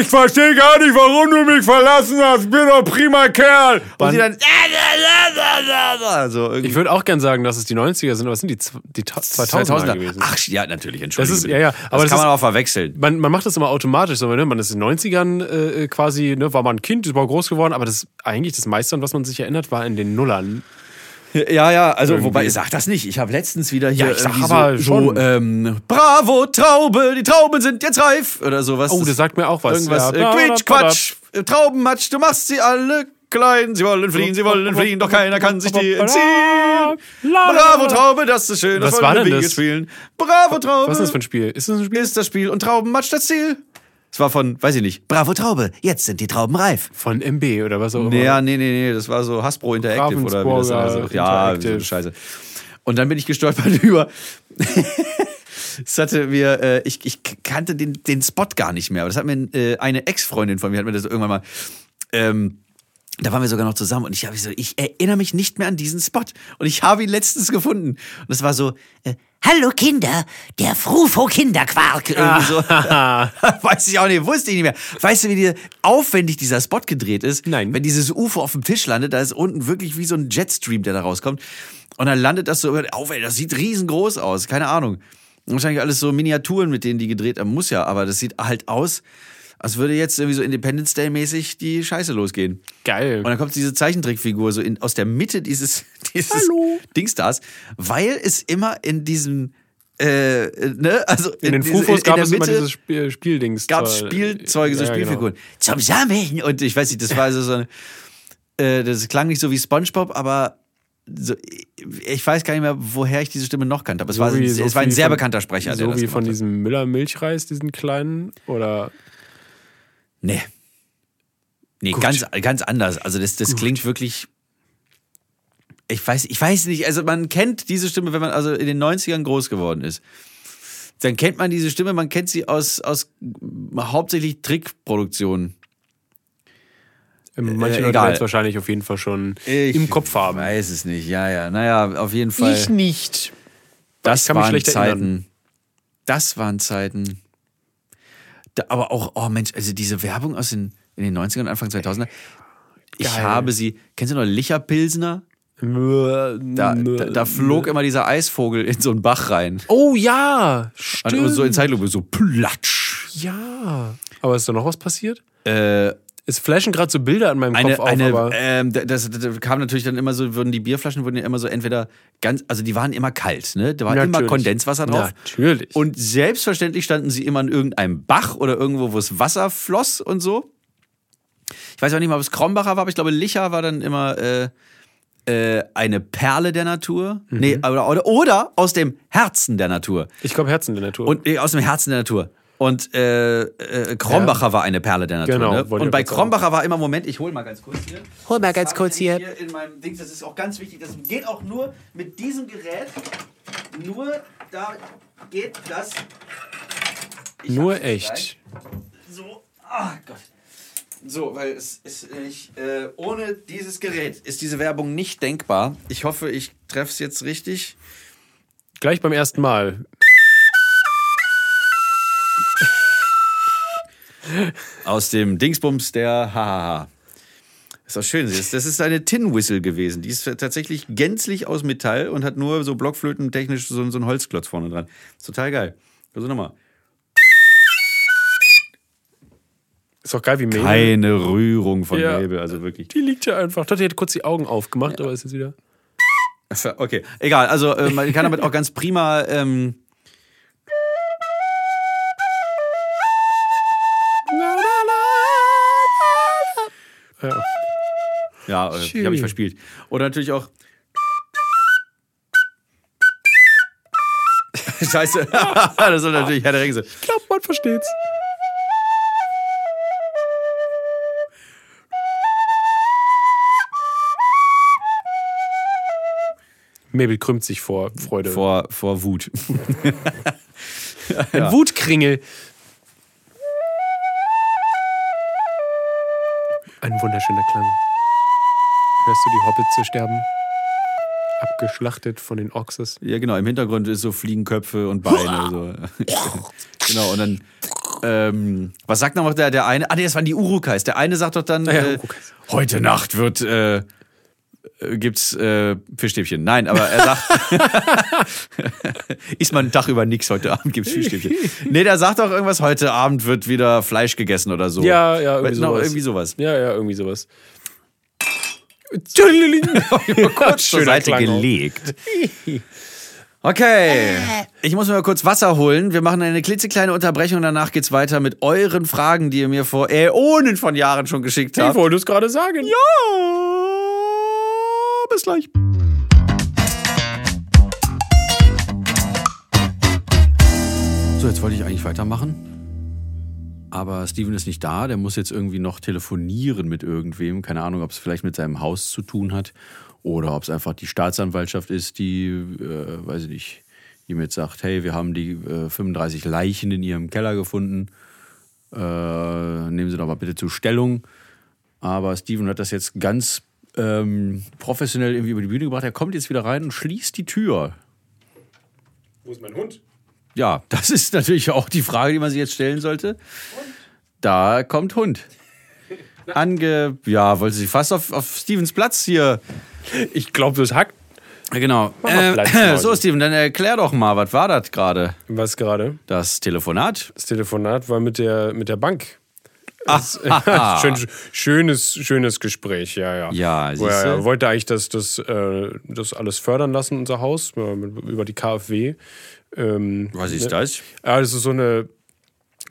ich verstehe gar nicht, warum du mich verlassen hast. Ich bin doch prima Kerl. Und die dann so irgendwie Ich würde auch gern sagen, dass es die 90er sind, aber es sind die, die Ta- 2000er, gewesen. Ach ja, natürlich, Das entschuldigung. ist, ja, ja. Aber das, das, kann man ist, auch verwechseln. man, man macht das immer automatisch. So, ne? Man ist in den 90ern äh, quasi, ne, war man ein Kind, ist mal groß geworden, aber das eigentlich das meiste, an was man sich erinnert, war in den Nullern. Ja, ja, also Irgendwie. wobei, ich sag das nicht. Ich habe letztens wieder hier Ja, ich sag aber so, schon. ähm, Bravo, Traube, die Trauben sind jetzt reif oder sowas. Oh, das sagt mir auch was. Irgendwas, Ja. äh, Quitsch, Quatsch, äh, Traubenmatsch, du machst sie alle klein. Sie wollen fliehen, sie wollen fliehen, doch keiner kann sich dir entziehen. Bravo, Traube, das ist schön, das Was wollen war denn das? spielen. Bravo, Traube. Was ist das für ein Spiel? Ist das ein Spiel? ist das Spiel und Traubenmatsch das Ziel? Es war von, weiß ich nicht. Bravo, Traube, jetzt sind die Trauben reif. Von MB oder was auch immer. Ja, nee, nee, nee, das war so Hasbro Interactive oder wie das heißt. Ja, so eine Scheiße. Und dann bin ich gestolpert über. Es hatte mir, äh, ich, ich kannte den, den Spot gar nicht mehr, aber das hat mir äh, eine Ex-Freundin von mir, hat mir das irgendwann mal, ähm, da waren wir sogar noch zusammen und ich habe so, ich erinnere mich nicht mehr an diesen Spot und ich habe ihn letztens gefunden und das war so, äh, Hallo Kinder, der Frufo Kinderquark. Irgendwie so. Weiß ich auch nicht, wusste ich nicht mehr. Weißt du, wie die, aufwendig dieser Spot gedreht ist? Nein. Wenn dieses UFO auf dem Tisch landet, da ist unten wirklich wie so ein Jetstream, der da rauskommt. Und dann landet das so, über- aufwendig, das sieht riesengroß aus, keine Ahnung. Wahrscheinlich alles so Miniaturen, mit denen die gedreht haben, muss ja, aber das sieht halt aus, als würde jetzt irgendwie so Independence Day mäßig die Scheiße losgehen. Geil. Und dann kommt diese Zeichentrickfigur so in, aus der Mitte dieses, dieses Hallo. Dingstars, weil es immer in diesem, äh, ne, also in den diese- Fufos gab es immer dieses Spiel, Spieldings. gab es Spielzeuge, so Ja, genau. Spielfiguren zum Sammeln und ich weiß nicht, das war also so eine, äh, das klang nicht so wie SpongeBob, aber so, ich weiß gar nicht mehr, woher ich diese Stimme noch kannte, aber es, So war, wie- es so war ein sehr von- bekannter Sprecher. So wie von hat. diesem Müller-Milchreis, diesen kleinen? Oder. Nee. Nee, ganz, ganz anders. Also das, das klingt wirklich. Ich weiß, ich weiß nicht, also man kennt diese Stimme, wenn man also in den 90ern groß geworden ist. Dann kennt man diese Stimme, man kennt sie aus, aus hauptsächlich Trickproduktionen. Manche Äh, Leute werden es wahrscheinlich auf jeden Fall schon im Kopf haben. Ich weiß es nicht, ja, ja. Naja, auf jeden Fall. nicht. das ich waren Zeiten. erinnern. Das waren Zeiten. Aber auch, oh Mensch, also diese Werbung aus den, in den 90ern und Anfang 2000er. Ich Geil. habe sie, kennst du noch Licherpilsner? Da, Da, da, flog immer dieser Eisvogel in so einen Bach rein. Oh ja, Und stimmt. so in Zeitlupe, so platsch. ja. Aber ist da noch was passiert? Äh, Es flashen gerade so Bilder an meinem eine, Kopf auf, eine, aber ähm, das, das kam natürlich dann immer so, wurden die Bierflaschen wurden ja immer so entweder ganz, also die waren immer kalt, ne? Da war immer Natürlich. Kondenswasser drauf. Natürlich. Und selbstverständlich standen sie immer in irgendeinem Bach oder irgendwo, wo es Wasser floss und so. Ich weiß auch nicht mal, ob es Krombacher war, aber ich glaube, Licher war dann immer äh, äh, eine Perle der Natur. Mhm. Nee, oder, oder, oder aus dem Herzen der Natur. ich glaube Herzen der Natur. Und äh, aus dem Herzen der Natur. Und äh, äh, Krombacher war eine Perle der Natur. Genau, ne? Und bei. Krombacher war immer, Moment, ich hol mal ganz kurz hier. Hol mal ganz Das kurz hab hier. ich in meinem Ding, das ist auch ganz wichtig. Das geht auch nur mit diesem Gerät. Nur da geht das. Ich Nur echt. So, ah Gott. So, weil es ist nicht, äh, ohne dieses Gerät ist diese Werbung nicht denkbar. Ich hoffe, ich treffe es jetzt richtig. Gleich beim ersten Mal. Aus dem Dingsbums der Hahaha. ist doch schön. Das ist eine Tin Whistle gewesen. Die ist tatsächlich gänzlich aus Metall und hat nur so blockflötentechnisch so, so einen Holzklotz vorne dran. Ist total geil. Also nochmal. Ist doch geil wie Mabel. Keine Rührung von Ja. Mabel, also wirklich. Die liegt ja einfach. Ich dachte, die hätte kurz die Augen aufgemacht, aber ist jetzt wieder. Okay, egal. Also äh, man kann damit auch ganz prima. Ähm, Ja. ja, äh, die habe ich verspielt. Oder natürlich auch. Scheiße. das ist natürlich Herr der Ringe. Ich glaube, man versteht's. Mabel krümmt sich vor Freude. Vor, vor Wut. Ein Wutkringel. Ein wunderschöner Klang. Hörst du die Hobbits zu sterben? Abgeschlachtet von den Ochses. Ja, genau. Im Hintergrund ist so Fliegenköpfe und Beine. so. genau, und dann. Ähm, was sagt noch der, der eine? Ah, nee, das waren die Urukais. Der eine sagt doch dann, Ah ja, äh, heute Nacht wird, äh, äh, gibt's äh, Fischstäbchen. Nein, aber er sagt, isst man einen Tag über nix, heute Abend gibt's Fischstäbchen. nee, der sagt doch irgendwas, heute Abend wird wieder Fleisch gegessen oder so. Ja, ja, irgendwie sowas. irgendwie sowas. Ja, ja, irgendwie sowas. kurz zur Seite Klang gelegt. Okay, ich muss mir mal kurz Wasser holen. Wir machen eine klitzekleine Unterbrechung. Danach geht's weiter mit euren Fragen, die ihr mir vor Äonen von Jahren schon geschickt Ich habt. wollte es gerade sagen. Ja, bis gleich. So, jetzt wollte ich eigentlich weitermachen. Aber Steven ist nicht da, der muss jetzt irgendwie noch telefonieren mit irgendwem. Keine Ahnung, ob es vielleicht mit seinem Haus zu tun hat oder ob es einfach die Staatsanwaltschaft ist, die, äh, weiß ich nicht, ihm jetzt sagt, hey, wir haben die äh, 35 Leichen in ihrem Keller gefunden. Äh, nehmen Sie doch mal bitte zur Stellung. Aber Steven hat das jetzt ganz ähm, professionell irgendwie über die Bühne gebracht. Er kommt jetzt wieder rein und schließt die Tür. Wo ist mein Hund? Ja, das ist natürlich auch die Frage, die man sich jetzt stellen sollte. Da kommt Hund. Ange. Ja, wollte sie fast auf, auf Stevens Platz hier. Ich glaube, das hackt. Genau. Äh, so, Steven, dann erklär doch mal, was war das gerade? Was gerade? Das Telefonat? Das Telefonat war mit der, mit der Bank. Ah, Schön, schönes, schönes Gespräch, ja, ja. Ja, siehste. er wollte eigentlich das, das, äh, das alles fördern lassen, unser Haus, äh, über die KfW. Ähm, Was ist das? Ja, das ist so eine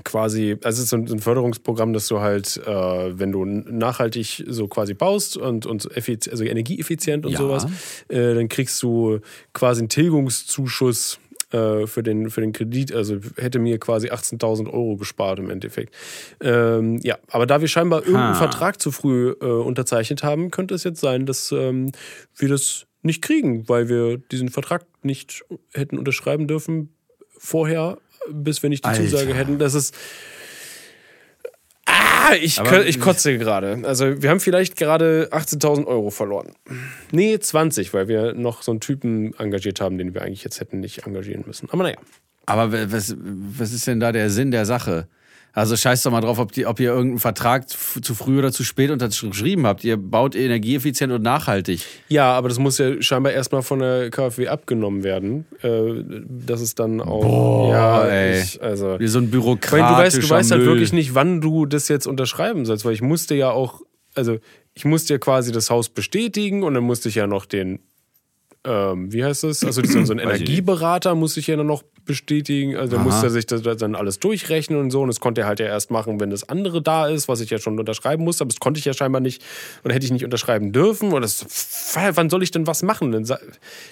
quasi, also es ist so ein Förderungsprogramm, dass du halt, äh, wenn du nachhaltig so quasi baust und, und also energieeffizient und Ja. sowas, äh, dann kriegst du quasi einen Tilgungszuschuss äh, für den, für den Kredit. Also hätte mir quasi 18.000 Euro gespart im Endeffekt. Ähm, ja, aber da wir scheinbar irgendeinen Ha. Vertrag zu früh äh, unterzeichnet haben, könnte es jetzt sein, dass ähm, wir das nicht kriegen, weil wir diesen Vertrag nicht hätten unterschreiben dürfen vorher, bis wir nicht die Alter. Zusage hätten, dass es. Ah, ich, Aber- kö- ich kotze gerade. Also, wir haben vielleicht gerade 18.000 Euro verloren. Nee, 20, weil wir noch so einen Typen engagiert haben, den wir eigentlich jetzt hätten nicht engagieren müssen. Aber naja. Aber was, was ist denn da der Sinn der Sache? Also scheißt doch mal drauf, ob, die, ob ihr irgendeinen Vertrag zu früh oder zu spät unterschrieben habt. Ihr baut energieeffizient und nachhaltig. Ja, aber das muss ja scheinbar erstmal von der KfW abgenommen werden. Äh, dass es dann auch. Boah, ja, ey. Ich, also. Wie so ein bürokratischer du weißt, du weißt halt wirklich nicht, wann du das jetzt unterschreiben sollst, weil ich musste ja auch, also ich musste ja quasi das Haus bestätigen und dann musste ich ja noch den, ähm, wie heißt das? Also so so ein Weiß ich nicht. Energieberater musste ich ja dann noch bestätigen. Also musste er sich das das dann alles durchrechnen und so. Und das konnte er halt ja erst machen, wenn das andere da ist, was ich ja schon unterschreiben musste. Aber das konnte ich ja scheinbar nicht oder hätte ich nicht unterschreiben dürfen. Oder das, wann soll ich denn was machen?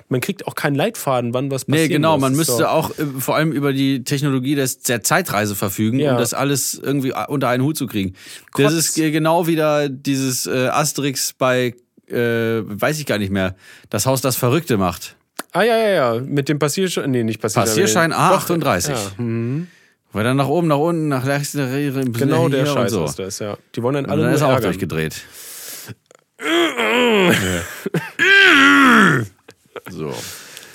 Man kriegt auch keinen Leitfaden, wann was passiert. Nee, genau, man müsste auch äh, vor allem über die Technologie des, der Zeitreise verfügen, Ja. um das alles irgendwie unter einen Hut zu kriegen. Das Kotz. ist genau wieder dieses äh, Asterix bei, äh, weiß ich gar nicht mehr, das Haus, das Verrückte macht. Ah, ja, ja, ja. Mit dem Passierschein. Nee, nicht Passierschein. Passierschein Doch, A38. Ja, hm. Weil dann nach oben, nach unten, nach rechts, nach rechts, Genau der und Scheiß so. ist das, ja. Die wollen dann Und alle dann nur ist er auch ärgern. durchgedreht. so.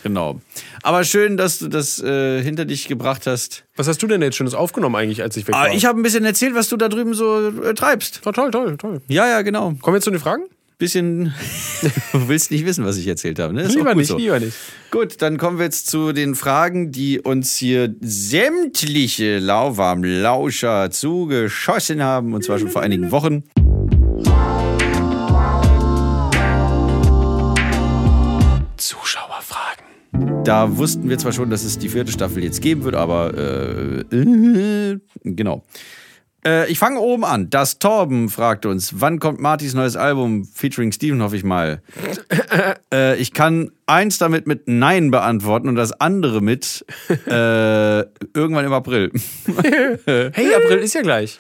Genau. Aber schön, dass du das äh, hinter dich gebracht hast. Was hast du denn jetzt Schönes aufgenommen eigentlich, als ich weg war? Ah, ich habe ein bisschen erzählt, was du da drüben so äh, treibst. oh, toll, toll, toll. Ja, ja, genau. Kommen wir jetzt zu den Fragen? Bisschen. du willst nicht wissen, was ich erzählt habe, ne? Ist lieber nicht, so. lieber nicht. Gut, dann kommen wir jetzt zu den Fragen, die uns hier sämtliche lauwarm Lauscher zugeschossen haben, und zwar schon vor einigen Wochen. Zuschauerfragen. Da wussten wir zwar schon, dass es die vierte Staffel jetzt geben wird, aber äh, äh, genau. Äh, ich fange oben an. Das Torben fragt uns, wann kommt Martys neues Album featuring Steven, hoffe ich mal. äh, ich kann eins damit mit Nein beantworten und das andere mit äh, irgendwann im April. Hey, April ist ja gleich.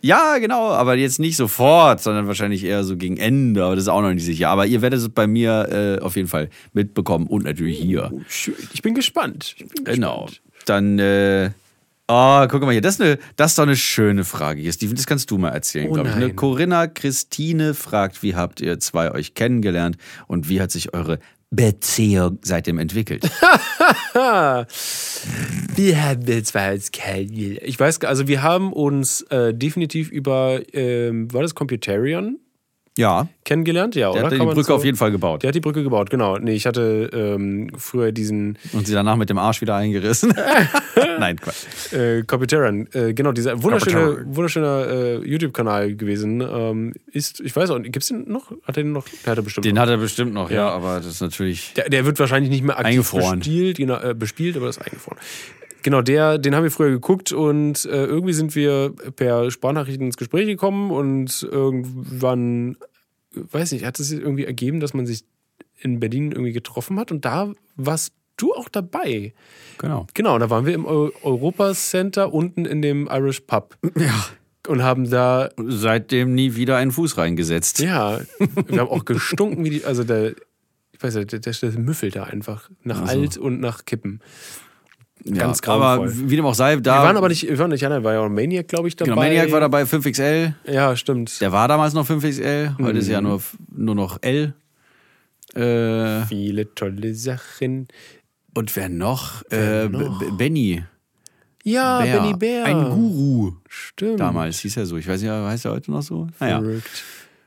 ja, genau, aber jetzt nicht sofort, sondern wahrscheinlich eher so gegen Ende, aber das ist auch noch nicht sicher. Aber ihr werdet es bei mir äh, auf jeden Fall mitbekommen und natürlich hier. Schön. Ich bin gespannt. Ich bin Genau. gespannt. Dann, äh, oh, guck mal hier, das ist, eine, das ist doch eine schöne Frage hier, Steven. Das kannst du mal erzählen, Oh glaube ich. Ne? Corinna Christine fragt, wie habt ihr zwei euch kennengelernt und wie hat sich eure Beziehung seitdem entwickelt? Wir haben jetzt zwei uns kennengelernt. Ich weiß, also wir haben uns äh, definitiv über, ähm, war das Computarian ja, kennengelernt? Ja, der oder? hat die Brücke so- auf jeden Fall gebaut. Der hat die Brücke gebaut, genau. Nee, ich hatte ähm, früher diesen Und sie danach mit dem Arsch wieder eingerissen. Nein, Quatsch. äh, Computarian, äh, genau, dieser wunderschöne, Computarian. wunderschöner äh, YouTube-Kanal gewesen. Ähm, ist, ich weiß auch gibt's den noch? Hat er den noch? Der hat er bestimmt Den noch. hat er bestimmt noch, ja, Ja. aber das ist natürlich. Der, der wird wahrscheinlich nicht mehr aktiv Eingefroren. bespielt, genau, äh, bespielt, aber das ist eingefroren. Genau, der, den haben wir früher geguckt und äh, irgendwie sind wir per Sprachnachrichten ins Gespräch gekommen und irgendwann, weiß nicht, hat es sich irgendwie ergeben, dass man sich in Berlin irgendwie getroffen hat und da warst du auch dabei. Genau. Genau, da waren wir im Eu Europa Center unten in dem Irish Pub Ja. und haben da, Seitdem nie wieder einen Fuß reingesetzt. ja, wir haben auch gestunken wie die, also der, ich weiß nicht, der, der, der müffelt da einfach nach Also. alt und nach Kippen. Ja, Ganz aber grauenvoll. wie dem auch sei, da. Wir waren aber nicht, wir waren nicht war ja auch Maniac, glaube ich, dabei. Genau, Maniac war dabei, 5XL. Ja, stimmt. Der war damals noch 5XL, heute ist ja Mhm. nur, nur noch L. Äh, Viele tolle Sachen. und wer noch? Äh, noch? Benny. Ja, Bär. Benny Bär. Ein Guru. Stimmt. Damals hieß er so. Ich weiß nicht, heißt er heute noch so? Naja. Verrückt.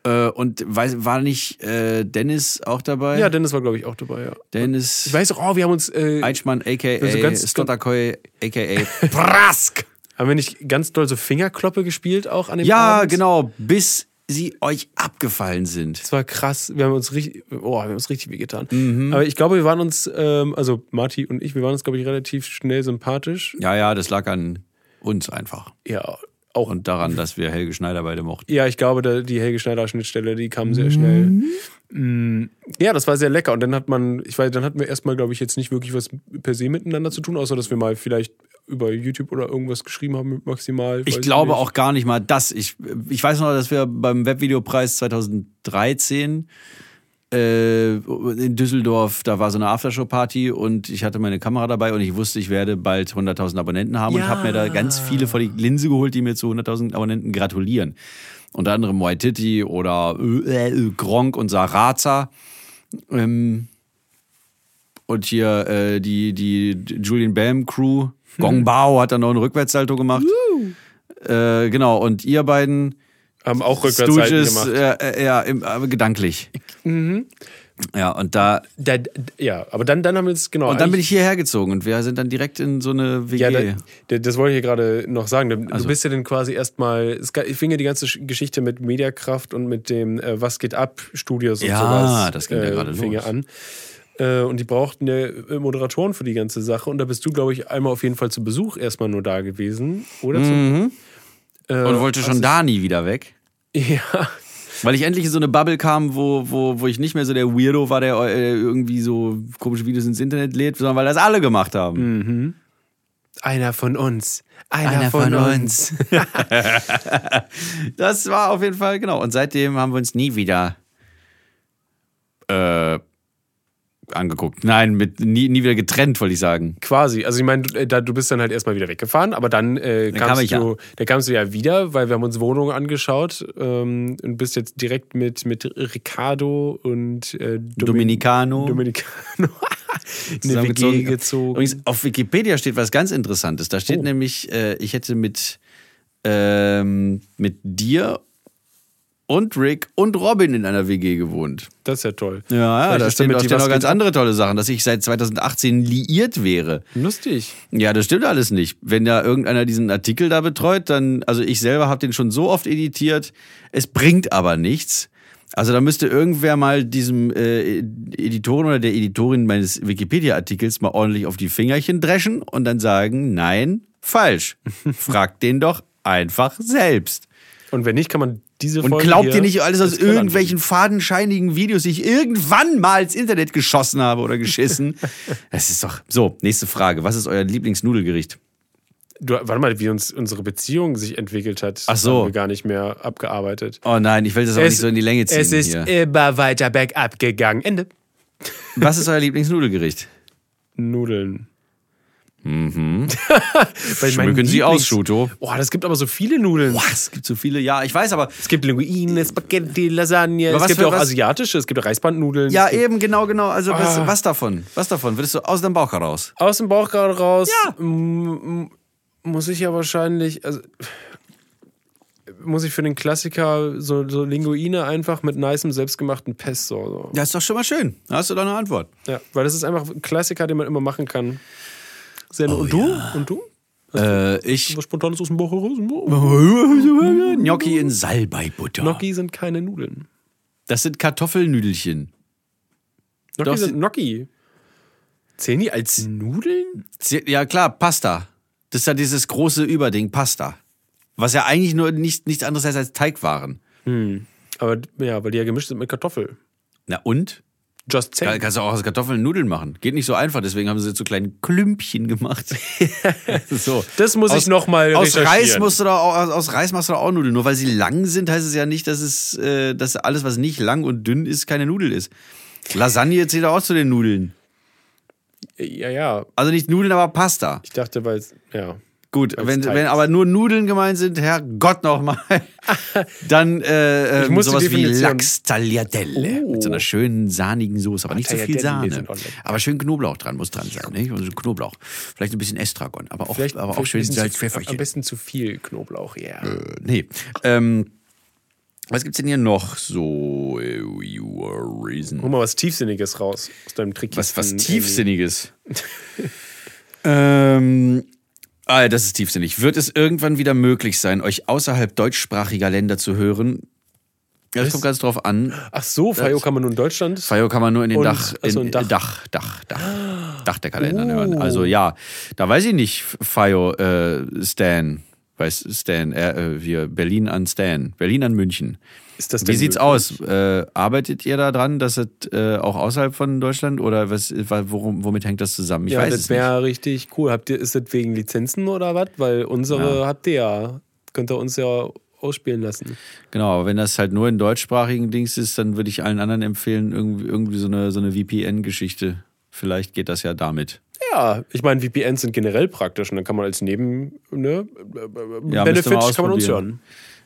Äh, und weiß, war nicht äh, Dennis auch dabei? Ja, Dennis war, glaube ich, auch dabei, ja. Dennis Ich weiß auch, oh, wir haben uns, äh, Eitschmann, a.k.a. Also ganz- Stotterkoi, a.k.a. Prask. haben wir nicht ganz doll so Fingerkloppe gespielt auch an dem Ja, Abend? genau, bis sie euch abgefallen sind. Das war krass. Wir haben uns richtig, oh, wir haben uns richtig wehgetan. Mhm. Aber ich glaube, wir waren uns, ähm, also Marty und ich, wir waren uns, glaube ich, relativ schnell sympathisch. Ja, ja, das lag an uns einfach. Ja, auch. Und daran, dass wir Helge Schneider beide mochten. ja, ich glaube, die Helge Schneider Schnittstelle, die kam sehr schnell. Mm, Ja, das war sehr lecker. Und dann hat man, ich weiß, dann hatten wir erstmal, glaube ich, jetzt nicht wirklich was per se miteinander zu tun, außer dass wir mal vielleicht über YouTube oder irgendwas geschrieben haben, maximal. Ich glaube nicht. auch gar nicht mal das. Ich, ich weiß noch, dass wir beim Webvideopreis 2013 äh, in Düsseldorf, da war so eine Aftershow-Party und ich hatte meine Kamera dabei und ich wusste, ich werde bald 100.000 Abonnenten haben und Ja. habe mir da ganz viele vor die Linse geholt, die mir zu 100.000 Abonnenten gratulieren. Unter anderem Waititi oder äh, äh, Gronk und Saraza. Ähm, und hier äh, die, die Julian Bam Crew. Gong Bao hat dann noch ein Rückwärtssalto gemacht. Äh, genau, und ihr beiden Haben auch Rückwärtsseiten gemacht. äh, äh, ja, im, aber gedanklich. Ja, und da Da, ja, aber dann, dann haben wir es, genau. und dann bin ich hierher gezogen und wir sind dann direkt in so eine WG. Ja, da, da- das wollte ich hier gerade noch sagen. Du Also- bist ja dann quasi erstmal, es fing ja die ganze Sch- Geschichte mit Mediakraft und mit dem äh, Was geht ab Studios und Ja, sowas. das ging ja äh, gerade fing ja los. an. Äh, und die brauchten ja äh, Moderatoren für die ganze Sache. Und da bist du, glaube ich, einmal auf jeden Fall zu Besuch erstmal nur da gewesen. Oder? Zu, Mhm. Äh, und wollte schon da nie wieder weg. Ja. Weil ich endlich in so eine Bubble kam, wo, wo, wo ich nicht mehr so der Weirdo war, der äh, irgendwie so komische Videos ins Internet lädt, sondern weil das alle gemacht haben. Einer von uns. Einer, von, uns. Das war auf jeden Fall, genau. Und seitdem haben wir uns nie wieder äh, angeguckt. Nein, mit, nie, nie wieder getrennt, wollte ich sagen. Quasi. Also ich meine, du, äh, da- du bist dann halt erstmal wieder weggefahren, aber dann, äh, Dann kam kamst ja. du, da kamst du ja wieder, weil wir haben uns Wohnungen angeschaut ähm, und bist jetzt direkt mit, mit Ricardo und äh, Domin- Dominicano. Dominicano. Eine. WG gezogen. Übrigens, auf Wikipedia steht was ganz Interessantes. Da steht Oh. nämlich, äh, ich hätte mit, ähm, mit dir und Rick und Robin in einer WG gewohnt. Das ist ja toll. Ja, ja da stehen, da stehen noch ganz andere tolle Sachen, dass ich seit 2018 liiert wäre. Lustig. Ja, das stimmt alles nicht. Wenn da irgendeiner diesen Artikel da betreut, dann, also ich selber habe den schon so oft editiert, es bringt aber nichts. Also da müsste irgendwer mal diesem äh, Editoren oder der Editorin meines Wikipedia-Artikels mal ordentlich auf die Fingerchen dreschen und dann sagen, nein, falsch. Fragt den doch einfach selbst. Und wenn nicht, kann man diese Und Folge glaubt hier ihr nicht alles aus irgendwelchen fadenscheinigen Videos, die ich irgendwann mal ins Internet geschossen habe oder geschissen? Das ist doch. So, nächste Frage. Was ist euer Lieblingsnudelgericht? Du, warte mal, wie uns unsere Beziehung sich entwickelt hat, Ach so. haben wir gar nicht mehr abgearbeitet. Oh nein, ich will das aber nicht so in die Länge ziehen. es ist hier. immer weiter bergab gegangen. Ende. Was ist euer Lieblingsnudelgericht? Nudeln. Mhm. Schmücken Sie aus, Schuto. Boah, das gibt aber so viele Nudeln. Boah, es gibt so viele. Ja, ich weiß, aber. Es gibt Linguine, Spaghetti, Lasagne. Aber es was gibt ja auch was- asiatische, es gibt Reisbandnudeln. Ja, gibt eben, genau, genau. Also, was, Ah. was davon? Was davon? Würdest du aus dem Bauch heraus? Aus dem Bauch gerade raus. Ja. Muss ich ja wahrscheinlich. Also, muss ich für den Klassiker so, so Linguine einfach mit nicem, selbstgemachten Pesto. So. Ja, ist doch schon mal schön. Da hast du doch eine Antwort. Ja, weil das ist einfach ein Klassiker, den man immer machen kann. Sehr, und du? Und du? Äh, ich. Was Spontanes aus dem Bauch heraus? Gnocchi in Salbeibutter. Gnocchi sind keine Nudeln. Das sind Kartoffelnüdelchen. Gnocchi Doch, sind Gnocchi. Zählen die als Nudeln? Ja, klar, Pasta. Das ist ja dieses große Überding, Pasta. Was ja eigentlich nur nicht, nichts anderes heißt als Teigwaren. Aber ja, weil die ja gemischt sind mit Kartoffel. Na und? Just Kann, saying. kannst du auch aus Kartoffeln Nudeln machen. Geht nicht so einfach, deswegen haben sie so kleine Klümpchen gemacht. so. Das muss aus, ich noch mal Aus Reis musst du da auch, aus, aus Reis machst du da auch Nudeln. Nur weil sie lang sind, heißt es ja nicht, dass es, äh, dass alles, was nicht lang und dünn ist, keine Nudel ist. Lasagne zählt auch zu den Nudeln. Ja, ja. Also nicht Nudeln, aber Pasta. Ich dachte, weil es, ja. Gut, wenn, wenn aber nur Nudeln gemeint sind, Herrgott nochmal, dann äh, ähm, muss die sowas wie Lachs Tagliatelle Oh. mit so einer schönen sahnigen Soße, aber nicht so viel Sahne. Aber schön Knoblauch dran muss dran sein, nicht? Also Knoblauch, vielleicht ein bisschen Estragon, aber auch, Vielleicht, aber auch schön ein bisschen zu- Am besten zu viel Knoblauch, ja. Äh, nee. Ähm, was gibt's denn hier noch so? You are reason. Hol mal was Tiefsinniges raus aus deinem Trick. Was, was Tiefsinniges. ähm, ah, das ist tiefsinnig. Wird es irgendwann wieder möglich sein, euch außerhalb deutschsprachiger Länder zu hören? Ja, das kommt ganz drauf an. Ach so, Fayo kann man nur in Deutschland? Fire kann man nur in den Und- Dach, ach so, in, ein Dach. Dach, Dach, Dach, Dachdeckerländern Oh. hören. Also ja, da weiß ich nicht, Fire, äh, Stan, weiß Stan, äh, wir Berlin an Stan, Berlin an München. Ist das Wie sieht's möglich? aus? Äh, arbeitet ihr da dran, dass es äh, auch außerhalb von Deutschland oder was, worum, womit hängt das zusammen? Ich ja, weiß das es wäre richtig cool. Habt ihr, ist das wegen Lizenzen oder was? Weil unsere habt ihr ja. Könnt ihr uns ja ausspielen lassen. Genau, aber wenn das halt nur in deutschsprachigen Dings ist, dann würde ich allen anderen empfehlen, irgendwie, irgendwie so eine, so eine VPN-Geschichte. Vielleicht geht das ja damit. Ja, ich meine, VPNs sind generell praktisch und dann kann man als Neben, ne, Ja, Benefit kann man uns hören.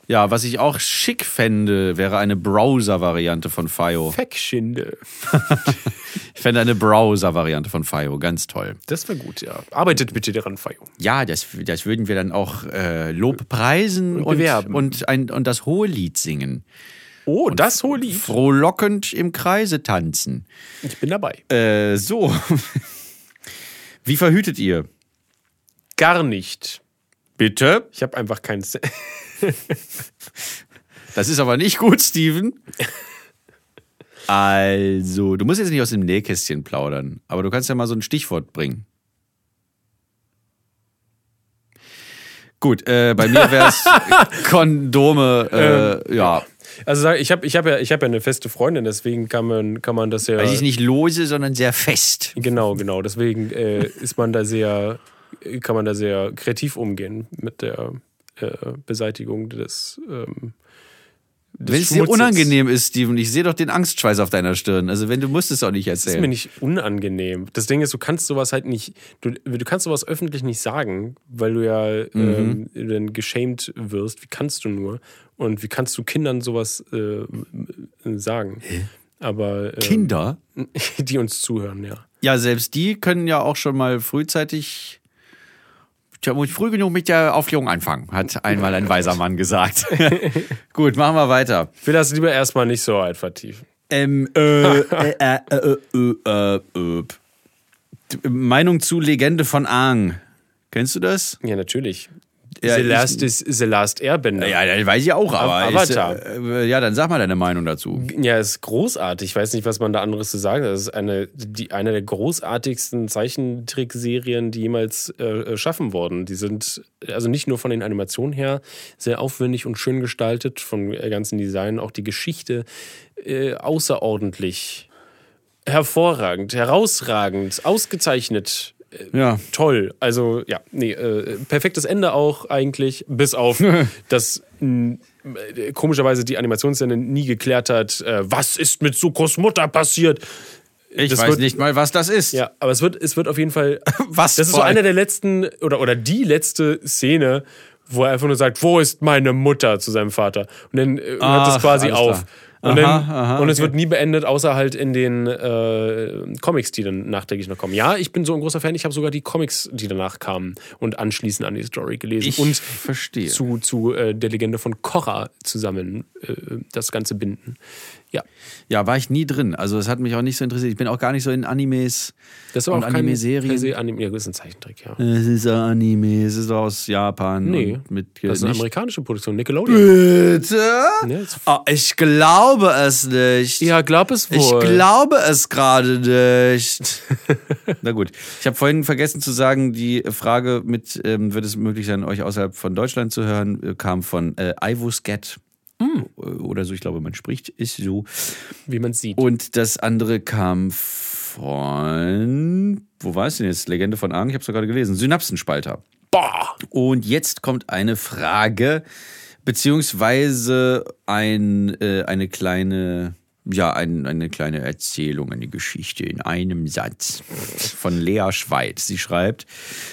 Ja, was ich auch schick fände, wäre eine Browser-Variante von FIO. Feckschinde. Ich fände eine Browser-Variante von FIO ganz toll. Das wäre gut, ja. Arbeitet bitte daran, Fayo. Ja, das, das würden wir dann auch äh, Lobpreisen Und und, bewerben. und, ein, und das Hohelied singen. Oh, das hohe Lied. Frohlockend im Kreise tanzen. Ich bin dabei. Äh, so. Wie verhütet ihr? Gar nicht. Bitte? Ich habe einfach keinen. Se Das ist aber nicht gut, Steven. Also, du musst jetzt nicht aus dem Nähkästchen plaudern, aber du kannst ja mal so ein Stichwort bringen. Gut, äh, bei mir wäre es Kondome, äh, ja. also ich habe ich hab ja, ich hab ja eine feste Freundin, deswegen kann man, kann man das ja. Weiß ich nicht lose, sondern sehr fest. Genau, genau. Deswegen äh, ist man da sehr, kann man da sehr kreativ umgehen mit der äh, Beseitigung des. Ähm, Wenn es dir unangenehm ist, Steven, ich sehe doch den Angstschweiß auf deiner Stirn. Also wenn du musst es auch nicht Das ist mir erzählen. nicht unangenehm. Das Ding ist, du kannst sowas halt nicht, du, du kannst sowas öffentlich nicht sagen, weil du ja Mhm. ähm, dann geschämt wirst. Wie kannst du nur? Und wie kannst du Kindern sowas äh, sagen? Aber ähm, Kinder? die uns zuhören, ja. Ja, selbst die können ja auch schon mal frühzeitig. Tja, muss früh genug mit der Aufklärung anfangen, hat einmal ein weiser Mann gesagt. Gut, machen wir weiter. Ich will das lieber erstmal nicht so weit vertiefen. Ähm, äh, äh, äh, äh, äh, äh, äh. Meinung zu Legende von Aang. Kennst du das? Ja, natürlich. Ja, the, ich- last is, the Last Airbender. Ja, das weiß ich auch, aber. Avatar. Ist, äh, ja, dann sag mal deine Meinung dazu. Ja, ist großartig. Ich weiß nicht, was man da anderes zu sagen hat. Das ist eine, die, eine der großartigsten Zeichentrickserien, die jemals äh, schaffen wurden. Die sind also nicht nur von den Animationen her sehr aufwendig und schön gestaltet, von äh, ganzen Design, auch die Geschichte äh, außerordentlich hervorragend, herausragend, ausgezeichnet. Ja. Toll. Also, ja, nee, äh, perfektes Ende auch eigentlich, bis auf, dass äh, komischerweise die Animationsszene nie geklärt hat, äh, was ist mit Sukos Mutter passiert. Ich Das weiß wird- nicht mal, was das ist. Ja, aber es wird, es wird auf jeden Fall. Was Das ist so vor allem- eine der letzten, oder, oder die letzte Szene, wo er einfach nur sagt, wo ist meine Mutter zu seinem Vater? Und dann äh, hört es quasi auf. klar. Und, Aha, dann, aha, und es okay. wird nie beendet, außer halt in den äh, Comics, die dann nachträglich noch kommen. Ja, ich bin so ein großer Fan. Ich habe sogar die Comics, die danach kamen und anschließend an die Story gelesen. Ich und verstehe. zu, zu äh, der Legende von Korra zusammen äh, das Ganze binden. Ja, Ja, war ich nie drin. Also es hat mich auch nicht so interessiert. Ich bin auch gar nicht so in Animes das war und auch keine Anime-Serien. se Anime. Ja, das ist ein Zeichentrick, ja. Es ist ein Anime, es ist aus Japan. Nee, mit das ist eine nicht. amerikanische Produktion. Nickelodeon. Bitte? Das- Oh, ich glaube es nicht. Ja, glaub es wohl. Ich glaube es gerade nicht. Na gut. Ich habe vorhin vergessen zu sagen, die Frage mit, ähm, wird es möglich sein, euch außerhalb von Deutschland zu hören, äh, kam von äh, Ivo Scat. Oder so, ich glaube, man spricht, ist so. Wie man sieht. Und das andere kam von, wo war es denn jetzt? Legende von Aang, ich habe es gerade gelesen. Synapsenspalter. Boah! Und jetzt kommt eine Frage, beziehungsweise ein, äh, eine kleine, ja, ein, eine kleine Erzählung, eine Geschichte in einem Satz von Lea Schweid. Sie schreibt,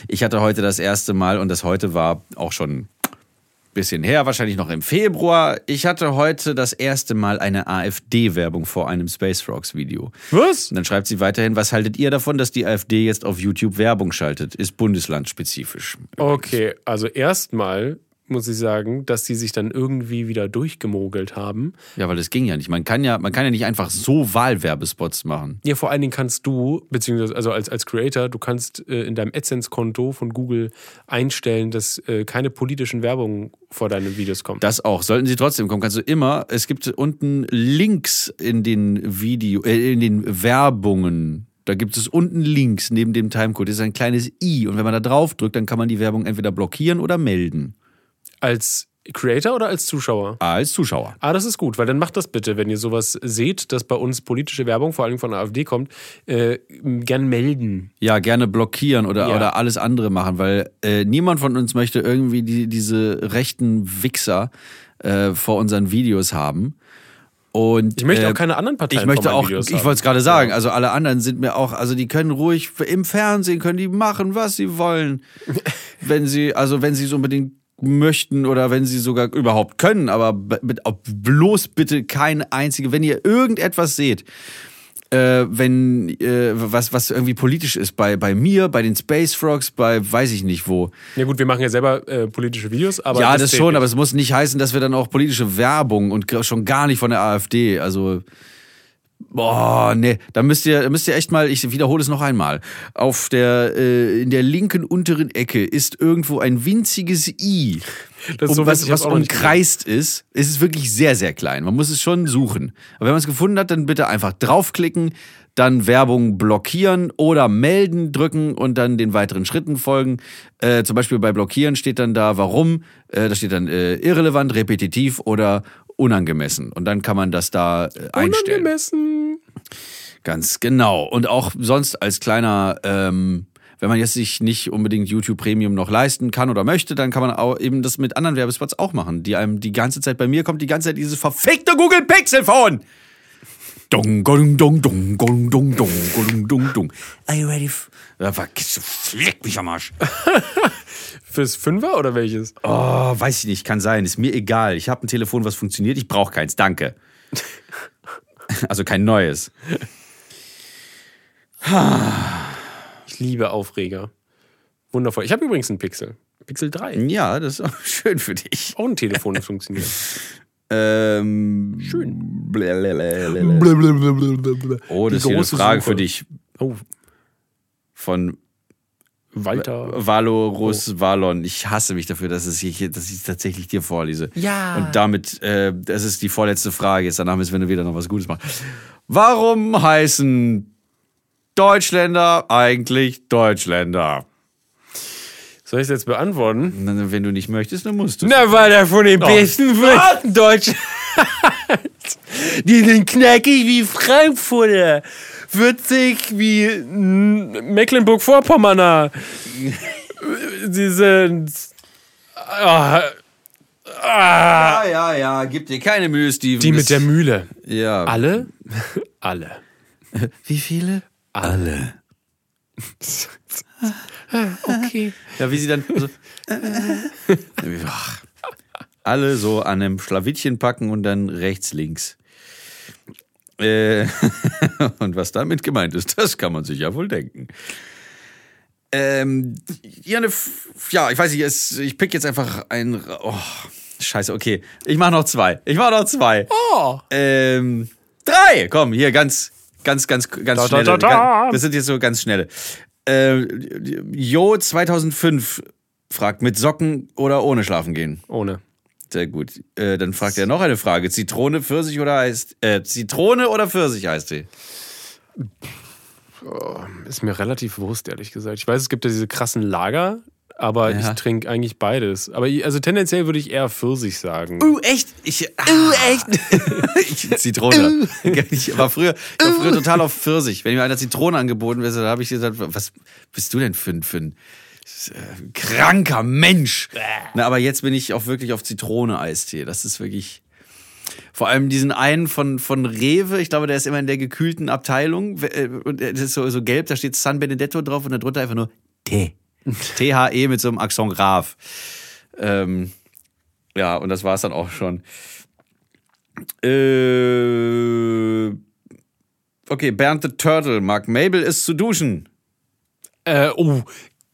ich hatte heute das erste Mal, und das heute war auch schon bisschen her, wahrscheinlich noch im Februar. Ich hatte heute das erste Mal eine AfD-Werbung vor einem Space Frogs Video. Was? Und dann schreibt sie weiterhin, was haltet ihr davon, dass die AfD jetzt auf YouTube Werbung schaltet? Ist bundeslandspezifisch. Okay, also erstmal muss ich sagen, dass die sich dann irgendwie wieder durchgemogelt haben. Ja, weil das ging ja nicht. Man kann ja, man kann ja nicht einfach so Wahlwerbespots machen. Ja, vor allen Dingen kannst du, beziehungsweise also als, als Creator, du kannst äh, in deinem AdSense-Konto von Google einstellen, dass äh, keine politischen Werbungen vor deinen Videos kommen. Das auch. Sollten sie trotzdem kommen, kannst du immer, es gibt unten Links in den Video, äh, in den Werbungen. Da gibt es unten Links neben dem Timecode. Das ist ein kleines i. Und wenn man da drauf drückt, dann kann man die Werbung entweder blockieren oder melden. Als Creator oder als Zuschauer? Als Zuschauer. Ah, das ist gut, weil dann macht das bitte, wenn ihr sowas seht, dass bei uns politische Werbung, vor allem von der AfD kommt, äh, gern melden. Ja, gerne blockieren oder, Ja. oder alles andere machen, weil äh, niemand von uns möchte irgendwie die, diese rechten Wichser äh, vor unseren Videos haben. Und, Ich möchte äh, auch keine anderen Parteien Ich möchte auch, Videos ich wollte es gerade sagen, also alle anderen sind mir auch, also die können ruhig im Fernsehen können die machen, was sie wollen, wenn sie, also wenn sie es unbedingt möchten oder wenn sie sogar überhaupt können, aber bloß bitte keine einzige, wenn ihr irgendetwas seht, äh, wenn äh, was was irgendwie politisch ist bei bei mir, bei den Space Frogs, bei weiß ich nicht wo. Ja gut, wir machen ja selber äh, politische Videos, aber ja, das zählt schon, nicht. aber es muss nicht heißen, dass wir dann auch politische Werbung und schon gar nicht von der AfD, also Boah, nee, da müsst ihr, da müsst ihr echt mal, ich wiederhole es noch einmal. Auf der, äh, in der linken unteren Ecke ist irgendwo ein winziges I. Um, so was, was umkreist ist. Es ist wirklich sehr, sehr klein. Man muss es schon suchen. Aber wenn man es gefunden hat, dann bitte einfach draufklicken, dann Werbung blockieren oder melden drücken und dann den weiteren Schritten folgen. Äh, zum Beispiel bei Blockieren steht dann da, warum. Äh, da steht dann äh, irrelevant, repetitiv oder unangemessen. Und dann kann man das da äh, einstellen. Unangemessen. Ganz genau. Und auch sonst als kleiner, ähm, wenn man jetzt sich nicht unbedingt YouTube Premium noch leisten kann oder möchte, dann kann man auch eben das mit anderen Werbespots auch machen, die einem die ganze Zeit bei mir kommt, die ganze Zeit dieses verfickte Google Pixel Phone. Dong, dong, dong, dong, dong, dong, dong, dong, dong, dong. Are you ready? Vergiss, fleck mich am Arsch. Fürs Fünfer oder welches? Oh, weiß ich nicht, kann sein, ist mir egal. Ich habe ein Telefon, was funktioniert, ich brauche keins, danke. Also kein neues. Ich liebe Aufreger. Wundervoll. Ich habe übrigens einen Pixel. Pixel 3. Ja, das ist auch schön für dich. Auch ein Telefon, das funktioniert. Ähm, Schön. blablabla. Oh, das ist hier eine Frage Suche. für dich Oh, von Walter. Valorus Valon. Ich hasse mich dafür, dass, es hier, dass ich es tatsächlich dir vorlese. Ja. Und damit, äh, das ist die vorletzte Frage. Jetzt danach müssen wir wieder noch was Gutes machen. Warum heißen Deutschländer eigentlich Deutschländer? Soll ich es jetzt beantworten? Na, Wenn du nicht möchtest, dann musst du. Na, weil er von den besten Würsten Deutsch. Die sind knackig wie Frankfurter. Würzig wie mm, Mecklenburg-Vorpommerner. Sie sind. Ah, ah, Ja, ja, ja, gib dir keine Mühe, Steven. die mit der Mühle. Ja. Alle? Alle. Wie viele? Alle. Okay. Ja, wie sie dann so, alle so an einem Schlawittchen packen und dann rechts, links. Äh, und was damit gemeint ist, das kann man sich ja wohl denken. Ähm, ja, F- ja, ich weiß nicht, es, ich pick jetzt einfach ein. Oh, scheiße, okay. Ich mach noch zwei. Ich mach noch zwei. Oh. Ähm, drei! Komm, hier ganz, ganz, ganz, ganz Da, schnelle. da, da. Das sind jetzt so ganz schnelle. Äh, Jo 2005 fragt, mit Socken oder ohne schlafen gehen? Ohne. Sehr gut. Äh, dann fragt er noch eine Frage. Zitrone, Pfirsich oder heißt, äh, Zitrone oder Pfirsich heißt die? Ist mir relativ Wurst, ehrlich gesagt. Ich weiß, es gibt ja diese krassen Lager, aber Ja. ich trinke eigentlich beides. Aber ich- also tendenziell würde ich eher Pfirsich sagen. Uh, echt? Ich, ah, echt? ich, Zitrone. ich war früher, ich war früher total auf Pfirsich. Wenn mir einer Zitrone angeboten wäre, dann habe ich gesagt, was bist du denn für ein, für ein kranker Mensch? Na, aber jetzt bin ich auch wirklich auf Zitrone-Eistee. Das ist wirklich. Vor allem diesen einen von, von Rewe, ich glaube, der ist immer in der gekühlten Abteilung. Äh, Und das ist so, so gelb, da steht San Benedetto drauf und darunter einfach nur Tee. T-H-E mit so einem Accent grave. Ähm, ja, und das war es dann auch schon. Äh, okay, Bernd the Turtle mag Mabel ist zu duschen. Äh, oh,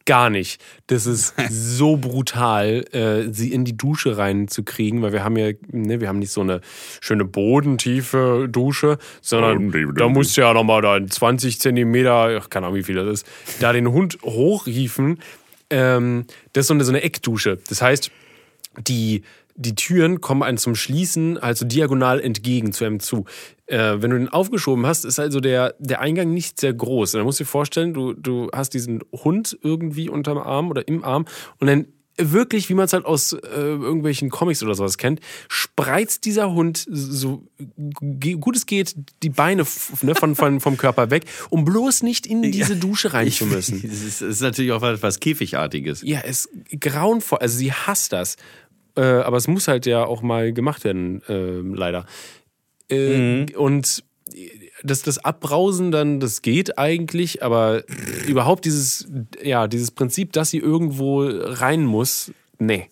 gar nicht. Das ist so brutal, äh, sie in die Dusche reinzukriegen, weil wir haben ja, ne, wir haben nicht so eine schöne bodentiefe Dusche, sondern da musst du ja nochmal da 20 Zentimeter, ach, keine Ahnung, wie viel das ist, da den Hund hochriefen. Ähm, das ist so eine, so eine Eckdusche. Das heißt, die, die Türen kommen einem zum Schließen halt so diagonal entgegen zu einem zu. Äh, wenn du den aufgeschoben hast, ist also der, der Eingang nicht sehr groß. Und dann musst du dir vorstellen, du, du hast diesen Hund irgendwie unterm Arm oder im Arm und dann wirklich, wie man es halt aus äh, irgendwelchen Comics oder sowas kennt, spreizt dieser Hund so gut es geht die Beine ne, von, von, vom Körper weg, um bloß nicht in diese Dusche rein zu müssen. Das ist, ist natürlich auch was, was Käfigartiges. Ja, es ist grauenvoll. Also sie hasst das. Äh, aber es muss halt ja auch mal gemacht werden, äh, leider. Äh, Und das, das Abbrausen dann, das geht eigentlich, aber überhaupt dieses, ja, dieses Prinzip, dass sie irgendwo rein muss, nee.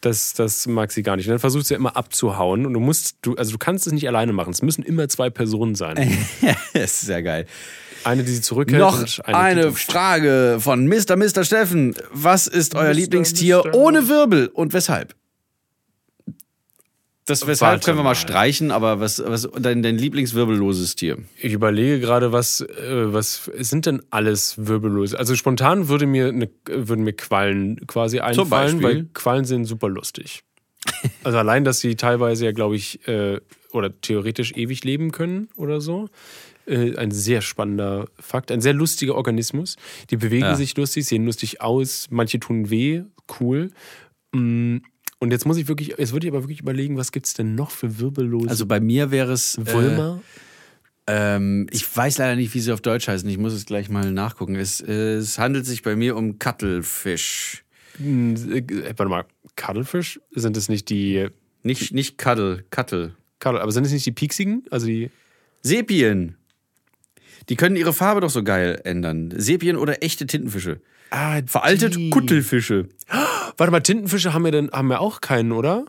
Das, das mag sie gar nicht. Und dann versucht sie ja immer abzuhauen und du musst, du, also du kannst es nicht alleine machen. Es müssen immer zwei Personen sein. das ist sehr geil. Eine, die sie zurückhält Noch und eine, eine. Frage von Mr. Mr. Steffen. Was ist euer Mr. Lieblingstier Mr. ohne Wirbel und weshalb? Das weshalb Warte können wir mal mal. streichen, aber was, was dein, dein Lieblingswirbelloses Tier? Ich überlege gerade, was, äh, was sind denn alles Wirbellose? Also spontan würde mir eine, würden mir Quallen quasi einfallen, weil Quallen sind super lustig. Also allein, dass sie teilweise ja, glaube ich, äh, oder theoretisch ewig leben können oder so. Äh, ein sehr spannender Fakt, ein sehr lustiger Organismus. Die bewegen Ja. sich lustig, sehen lustig aus, manche tun weh, cool. Mm, Und jetzt muss ich wirklich, jetzt würde ich aber wirklich überlegen, was gibt es denn noch für wirbellose Also bei mir wäre es. Äh, Wulmer? ähm, ich weiß leider nicht, wie sie auf Deutsch heißen. Ich muss es gleich mal nachgucken. Es, es handelt sich bei mir um Cuttlefish. Äh, warte mal, Cuttlefish? Sind es nicht die Nicht, nicht Cuddle, Cuttle. Cuddle, aber sind es nicht die pieksigen? Also die. Sepien. Die können ihre Farbe doch so geil ändern. Sepien oder echte Tintenfische. Ah, Veraltet die. Kuttelfische. Warte mal, Tintenfische haben wir denn haben wir auch keinen, oder?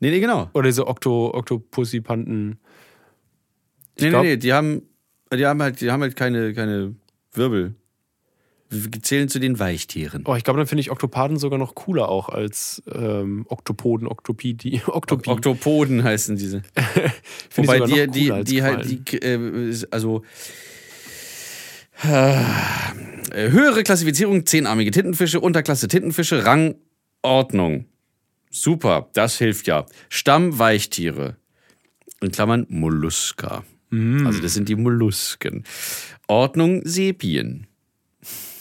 Nee, nee, genau. Oder diese Okto, Oktopussipanten. Nee, glaub- nee, nee, die haben, die haben halt, die haben halt keine, keine Wirbel. Wir zählen zu den Weichtieren. Oh, ich glaube, dann finde ich Oktopaden sogar noch cooler auch als ähm, Oktopoden, Oktopidi, Oktopi. Oktopoden heißen diese. Wobei die, die, die halt, die, äh, also äh, höhere Klassifizierung, zehnarmige Tintenfische, Unterklasse Tintenfische, Rangordnung. Super, das hilft ja. Stamm Weichtiere. In Klammern Molluska. Mm. Also das sind die Mollusken. Ordnung Sepien.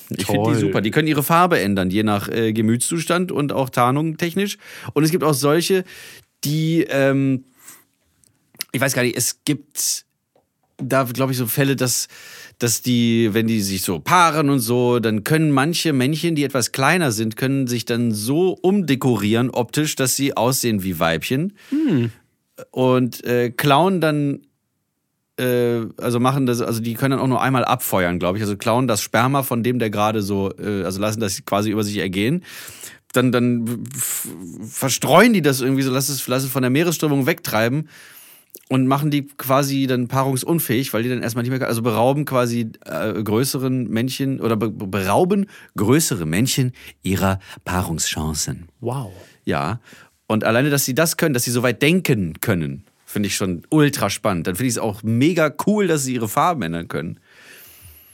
Ich finde die super. Die können ihre Farbe ändern, je nach äh, Gemütszustand und auch Tarnung technisch. Und es gibt auch solche, die, ähm, ich weiß gar nicht, es gibt da, glaube ich, so Fälle, dass, dass die, wenn die sich so paaren und so, dann können manche Männchen, die etwas kleiner sind, können sich dann so umdekorieren optisch, dass sie aussehen wie Weibchen. Und äh, klauen dann äh, also machen das, also die können dann auch nur einmal abfeuern, glaube ich. Also klauen das Sperma von dem, der gerade so, äh, also lassen das quasi über sich ergehen. Dann, dann verstreuen die das irgendwie so, lassen es, lassen es von der Meeresströmung wegtreiben und machen die quasi dann paarungsunfähig, weil die dann erstmal nicht mehr, also berauben quasi äh, größeren Männchen oder be berauben größere Männchen ihrer Paarungschancen. Wow. Ja. Und alleine, dass sie das können, dass sie so weit denken können, finde ich schon ultra spannend. Dann finde ich es auch mega cool, dass sie ihre Farben ändern können.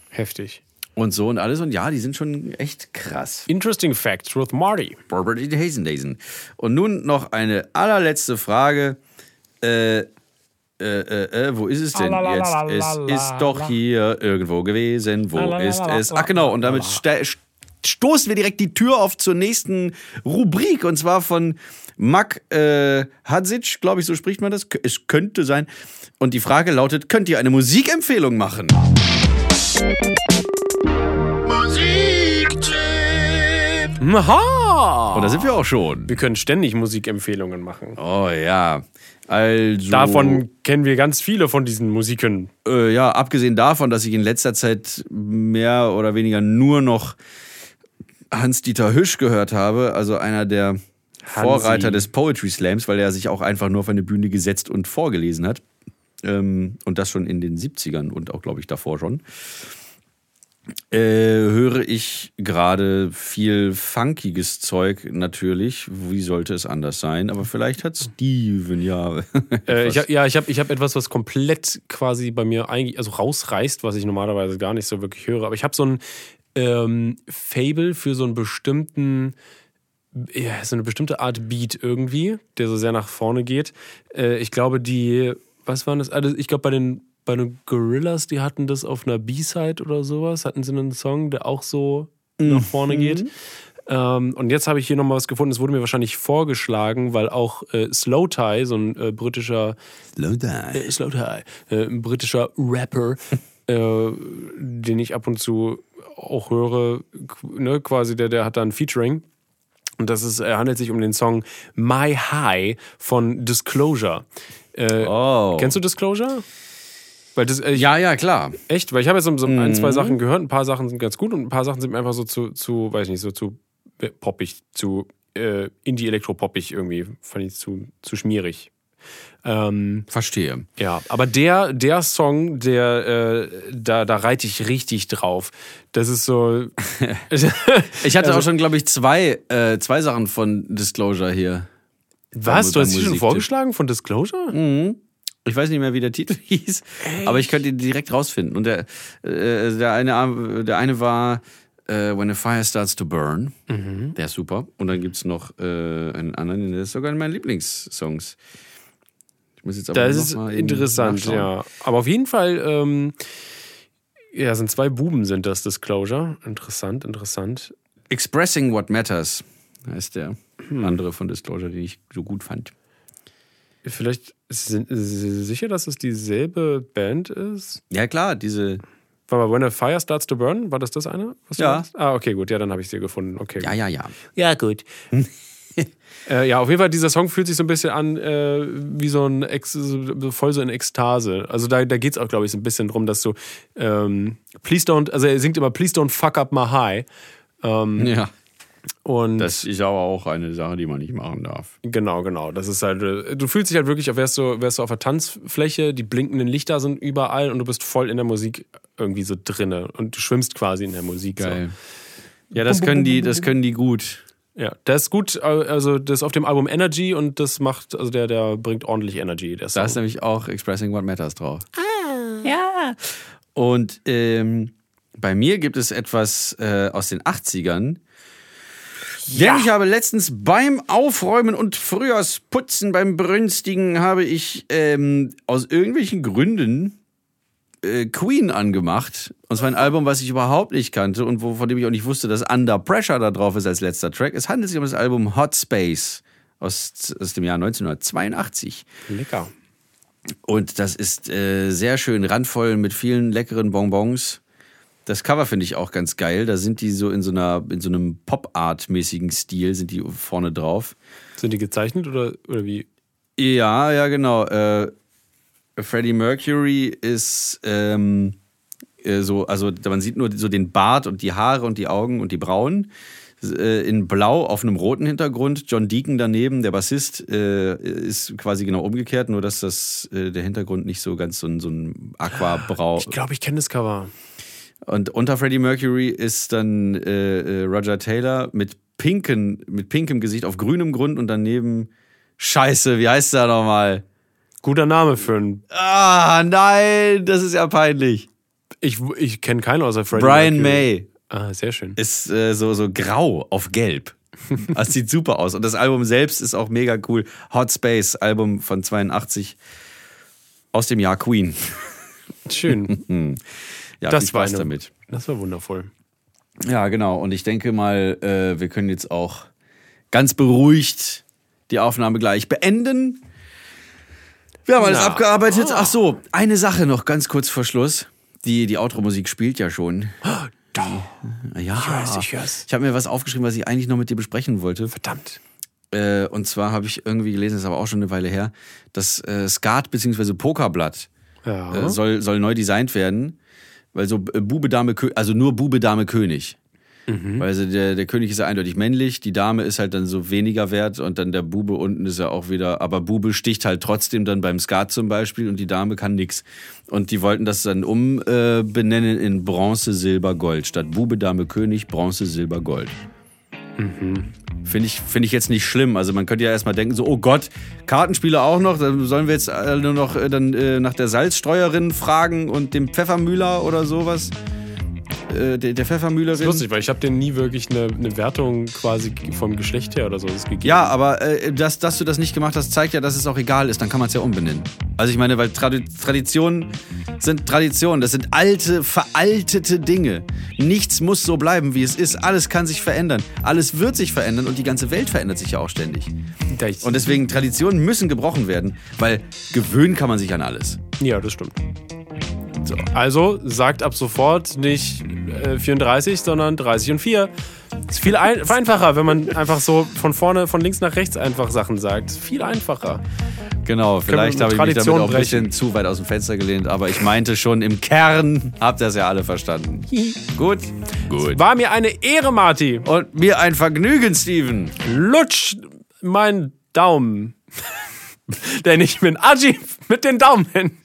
Heftig. Und so und alles. Und ja, die sind schon echt krass. Interesting Facts with Marty. Robert E. Hazendazen. Und nun noch eine allerletzte Frage. Äh, äh, äh, äh, wo ist es denn jetzt? Es ist doch hier irgendwo gewesen. Wo ist es? Ach genau, und damit stoßen wir direkt die Tür auf zur nächsten Rubrik. Und zwar von Mak äh, Hadzic, glaube ich, so spricht man das. Es könnte sein. Und die Frage lautet, könnt ihr eine Musikempfehlung machen? Aha! Und da sind wir auch schon. wir können ständig Musikempfehlungen machen. Oh ja. Also. Davon kennen wir ganz viele von diesen Musiken. Äh, ja, abgesehen davon, dass ich in letzter Zeit mehr oder weniger nur noch Hans-Dieter Hüsch gehört habe, also einer der Vorreiter des Poetry Slams, weil er sich auch einfach nur auf eine Bühne gesetzt und vorgelesen hat. Ähm, und das schon in den 70ern und auch, glaube ich, davor schon. Äh, höre ich gerade viel funkiges Zeug natürlich. Wie sollte es anders sein? Aber vielleicht hat Steven ja. Äh, ich hab, ja, ich habe ich hab etwas, was komplett quasi bei mir einge also rausreißt, was ich normalerweise gar nicht so wirklich höre. Aber ich habe so ein ähm, Fable für so einen bestimmten, ja, so eine bestimmte Art Beat irgendwie, der so sehr nach vorne geht. Äh, ich glaube, die, was waren das? Also ich glaube, bei den, bei den Gorillas, die hatten das auf einer B-Side oder sowas, hatten sie einen Song, der auch so nach vorne geht. Ähm, und jetzt habe ich hier nochmal was gefunden, es wurde mir wahrscheinlich vorgeschlagen, weil auch äh, Slow Tie, so ein äh, britischer äh, Slow Tie, äh, ein britischer Rapper, äh, den ich ab und zu auch höre, ne, quasi, der, der hat da ein Featuring. Und das ist, er handelt sich um den Song My High von Disclosure. Äh, Oh. Kennst du Disclosure? Weil das, äh, Ja, ja, klar. Echt? Weil ich habe jetzt so, so ein, Mhm. zwei Sachen gehört, ein paar Sachen sind ganz gut und ein paar Sachen sind mir einfach so zu, zu weiß ich nicht, so zu äh, poppig, zu äh, Indie-Elektro-poppig irgendwie. Fand ich zu, zu schmierig. Ähm, Verstehe. ja, aber der, der Song, der, äh, da, da reite ich richtig drauf. Das ist so. Ich hatte Also- auch schon, glaube ich, zwei, äh, zwei Sachen von Disclosure hier. Was? Du hast die schon vorgeschlagen von Disclosure? Ich weiß nicht mehr, wie der Titel hieß, aber ich könnte ihn direkt rausfinden. Und der, äh, der, eine, der eine war äh, When a Fire Starts to Burn. Mhm. Der ist super. Und dann gibt es noch äh, einen anderen, der ist sogar in meinen Lieblingssongs. Ich muss jetzt aber Das ist interessant, ja. Aber auf jeden Fall, ähm, ja, sind zwei Buben sind das, Disclosure. Interessant, interessant. Expressing What Matters heißt der andere von Disclosure, den ich so gut fand. Vielleicht sind Sie sicher, dass es dieselbe Band ist? Ja, klar, diese. War mal When a Fire Starts to Burn? War das das eine? Ja. Ah, okay, gut. Ja, dann habe ich sie gefunden. Okay. Ja, ja, ja. Ja, gut. äh, ja, auf jeden Fall, dieser Song fühlt sich so ein bisschen an äh, wie so ein Ex so voll so in Ekstase. Also da, da geht es auch, glaube ich, so ein bisschen drum, dass du ähm, Please don't, also er singt immer Please don't fuck up my high. Ja. Und Das ist aber auch eine Sache, die man nicht machen darf. Genau, genau. Das ist halt, äh, du fühlst dich halt wirklich, als wärst du, wärst du auf der Tanzfläche, die blinkenden Lichter sind überall und du bist voll in der Musik irgendwie so drinne und du schwimmst quasi in der Musik. Geil. Ja, das können die, das können die gut. So. Ja, der ist gut, äh, also das ist auf dem Album Energy und das macht, also der, der bringt ordentlich Energy. Der Da ist nämlich auch Expressing What Matters drauf. Ah. Ja. Und ähm, bei mir gibt es etwas äh, aus den 80ern. Denn ich habe letztens beim Aufräumen und Frühjahrsputzen, beim Brünstigen, habe ich ähm, aus irgendwelchen Gründen äh, Queen angemacht. Und zwar ein Album, was ich überhaupt nicht kannte und wo, von dem ich auch nicht wusste, dass Under Pressure da drauf ist als letzter Track. Es handelt sich um das Album Hot Space aus, aus dem Jahr 1982. Lecker. Und das ist äh, sehr schön randvoll mit vielen leckeren Bonbons. Das Cover finde ich auch ganz geil. Da sind die so in so einer in so einem Pop-Art-mäßigen Stil sind die vorne drauf. Sind die gezeichnet oder, oder wie? Ja, ja, genau. Äh, Freddie Mercury ist ähm, äh, so, also man sieht nur so den Bart und die Haare und die Augen und die Brauen äh, in Blau auf einem roten Hintergrund. John Deacon daneben, der Bassist, äh, ist quasi genau umgekehrt, nur dass das äh, der Hintergrund nicht so ganz so ein, so ein Aquabrau. Ich glaube, ich kenne das Cover. Und unter Freddie Mercury ist dann äh, äh, Roger Taylor mit pinken, mit pinkem Gesicht auf grünem Grund und daneben Scheiße, wie heißt der nochmal? Guter Name für einen. Ah, nein, das ist ja peinlich. Ich, ich kenne keinen außer Freddie Brian Mercury. May Ah, sehr schön. ist äh, so, so grau auf gelb. Das sieht super aus. Und das Album selbst ist auch mega cool. Hot Space, Album von 82 aus dem Jahr Queen. Schön. Ja, Das viel war Spaß eine- damit. Das war wundervoll. Ja, genau. Und ich denke mal, äh, wir können jetzt auch ganz beruhigt die Aufnahme gleich beenden. Wir haben alles Na. abgearbeitet. Ach so, eine Sache noch ganz kurz vor Schluss. Die, die Outro-Musik spielt ja schon. Da. Ja, Ich hör's, ich hör's. Ich habe mir was aufgeschrieben, was ich eigentlich noch mit dir besprechen wollte. Verdammt. Äh, und zwar habe ich irgendwie gelesen, das ist aber auch schon eine Weile her, das äh, Skat bzw. Pokerblatt Ja. äh, soll, soll neu designt werden. Weil so äh, Bube, Dame, Kö also nur Bube, Dame, König. Mhm. Weil also der, der König ist ja eindeutig männlich, die Dame ist halt dann so weniger wert und dann der Bube unten ist ja auch wieder, aber Bube sticht halt trotzdem dann beim Skat zum Beispiel und die Dame kann nix. Und die wollten das dann umbenennen äh, in Bronze, Silber, Gold. Statt Bube, Dame, König, Bronze, Silber, Gold. Finde ich, finde ich jetzt nicht schlimm. Also man könnte ja erstmal denken, so, oh Gott, Kartenspiele auch noch, dann sollen wir jetzt nur noch äh, dann äh, nach der Salzsteuerin fragen und dem Pfeffermühler oder sowas. Äh, der, der Pfeffermühlerin. Das ist lustig, weil ich habe denen nie wirklich eine, eine Wertung quasi vom Geschlecht her oder so gegeben. Ja, aber äh, dass, dass du das nicht gemacht hast, zeigt ja, dass es auch egal ist. Dann kann man es ja umbenennen. Also ich meine, weil Tradi Traditionen sind Traditionen. Das sind alte, veraltete Dinge. Nichts muss so bleiben, wie es ist. Alles kann sich verändern. Alles wird sich verändern und die ganze Welt verändert sich ja auch ständig. Und deswegen, Traditionen müssen gebrochen werden, weil gewöhnen kann man sich an alles. ja, das stimmt. So. Also sagt ab sofort nicht äh, 34, sondern 30 und 4. Ist viel ein einfacher, wenn man einfach so von vorne, von links nach rechts einfach Sachen sagt. Viel einfacher. Genau, vielleicht habe ich mich damit auch ein bisschen zu weit aus dem Fenster gelehnt, aber ich meinte schon, im Kern habt ihr es ja alle verstanden. Gut? Gut. War mir eine Ehre, Marty. Und mir ein Vergnügen, Steven. Lutsch meinen Daumen. Denn ich bin Aji mit den Daumen.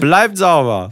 Bleibt sauber.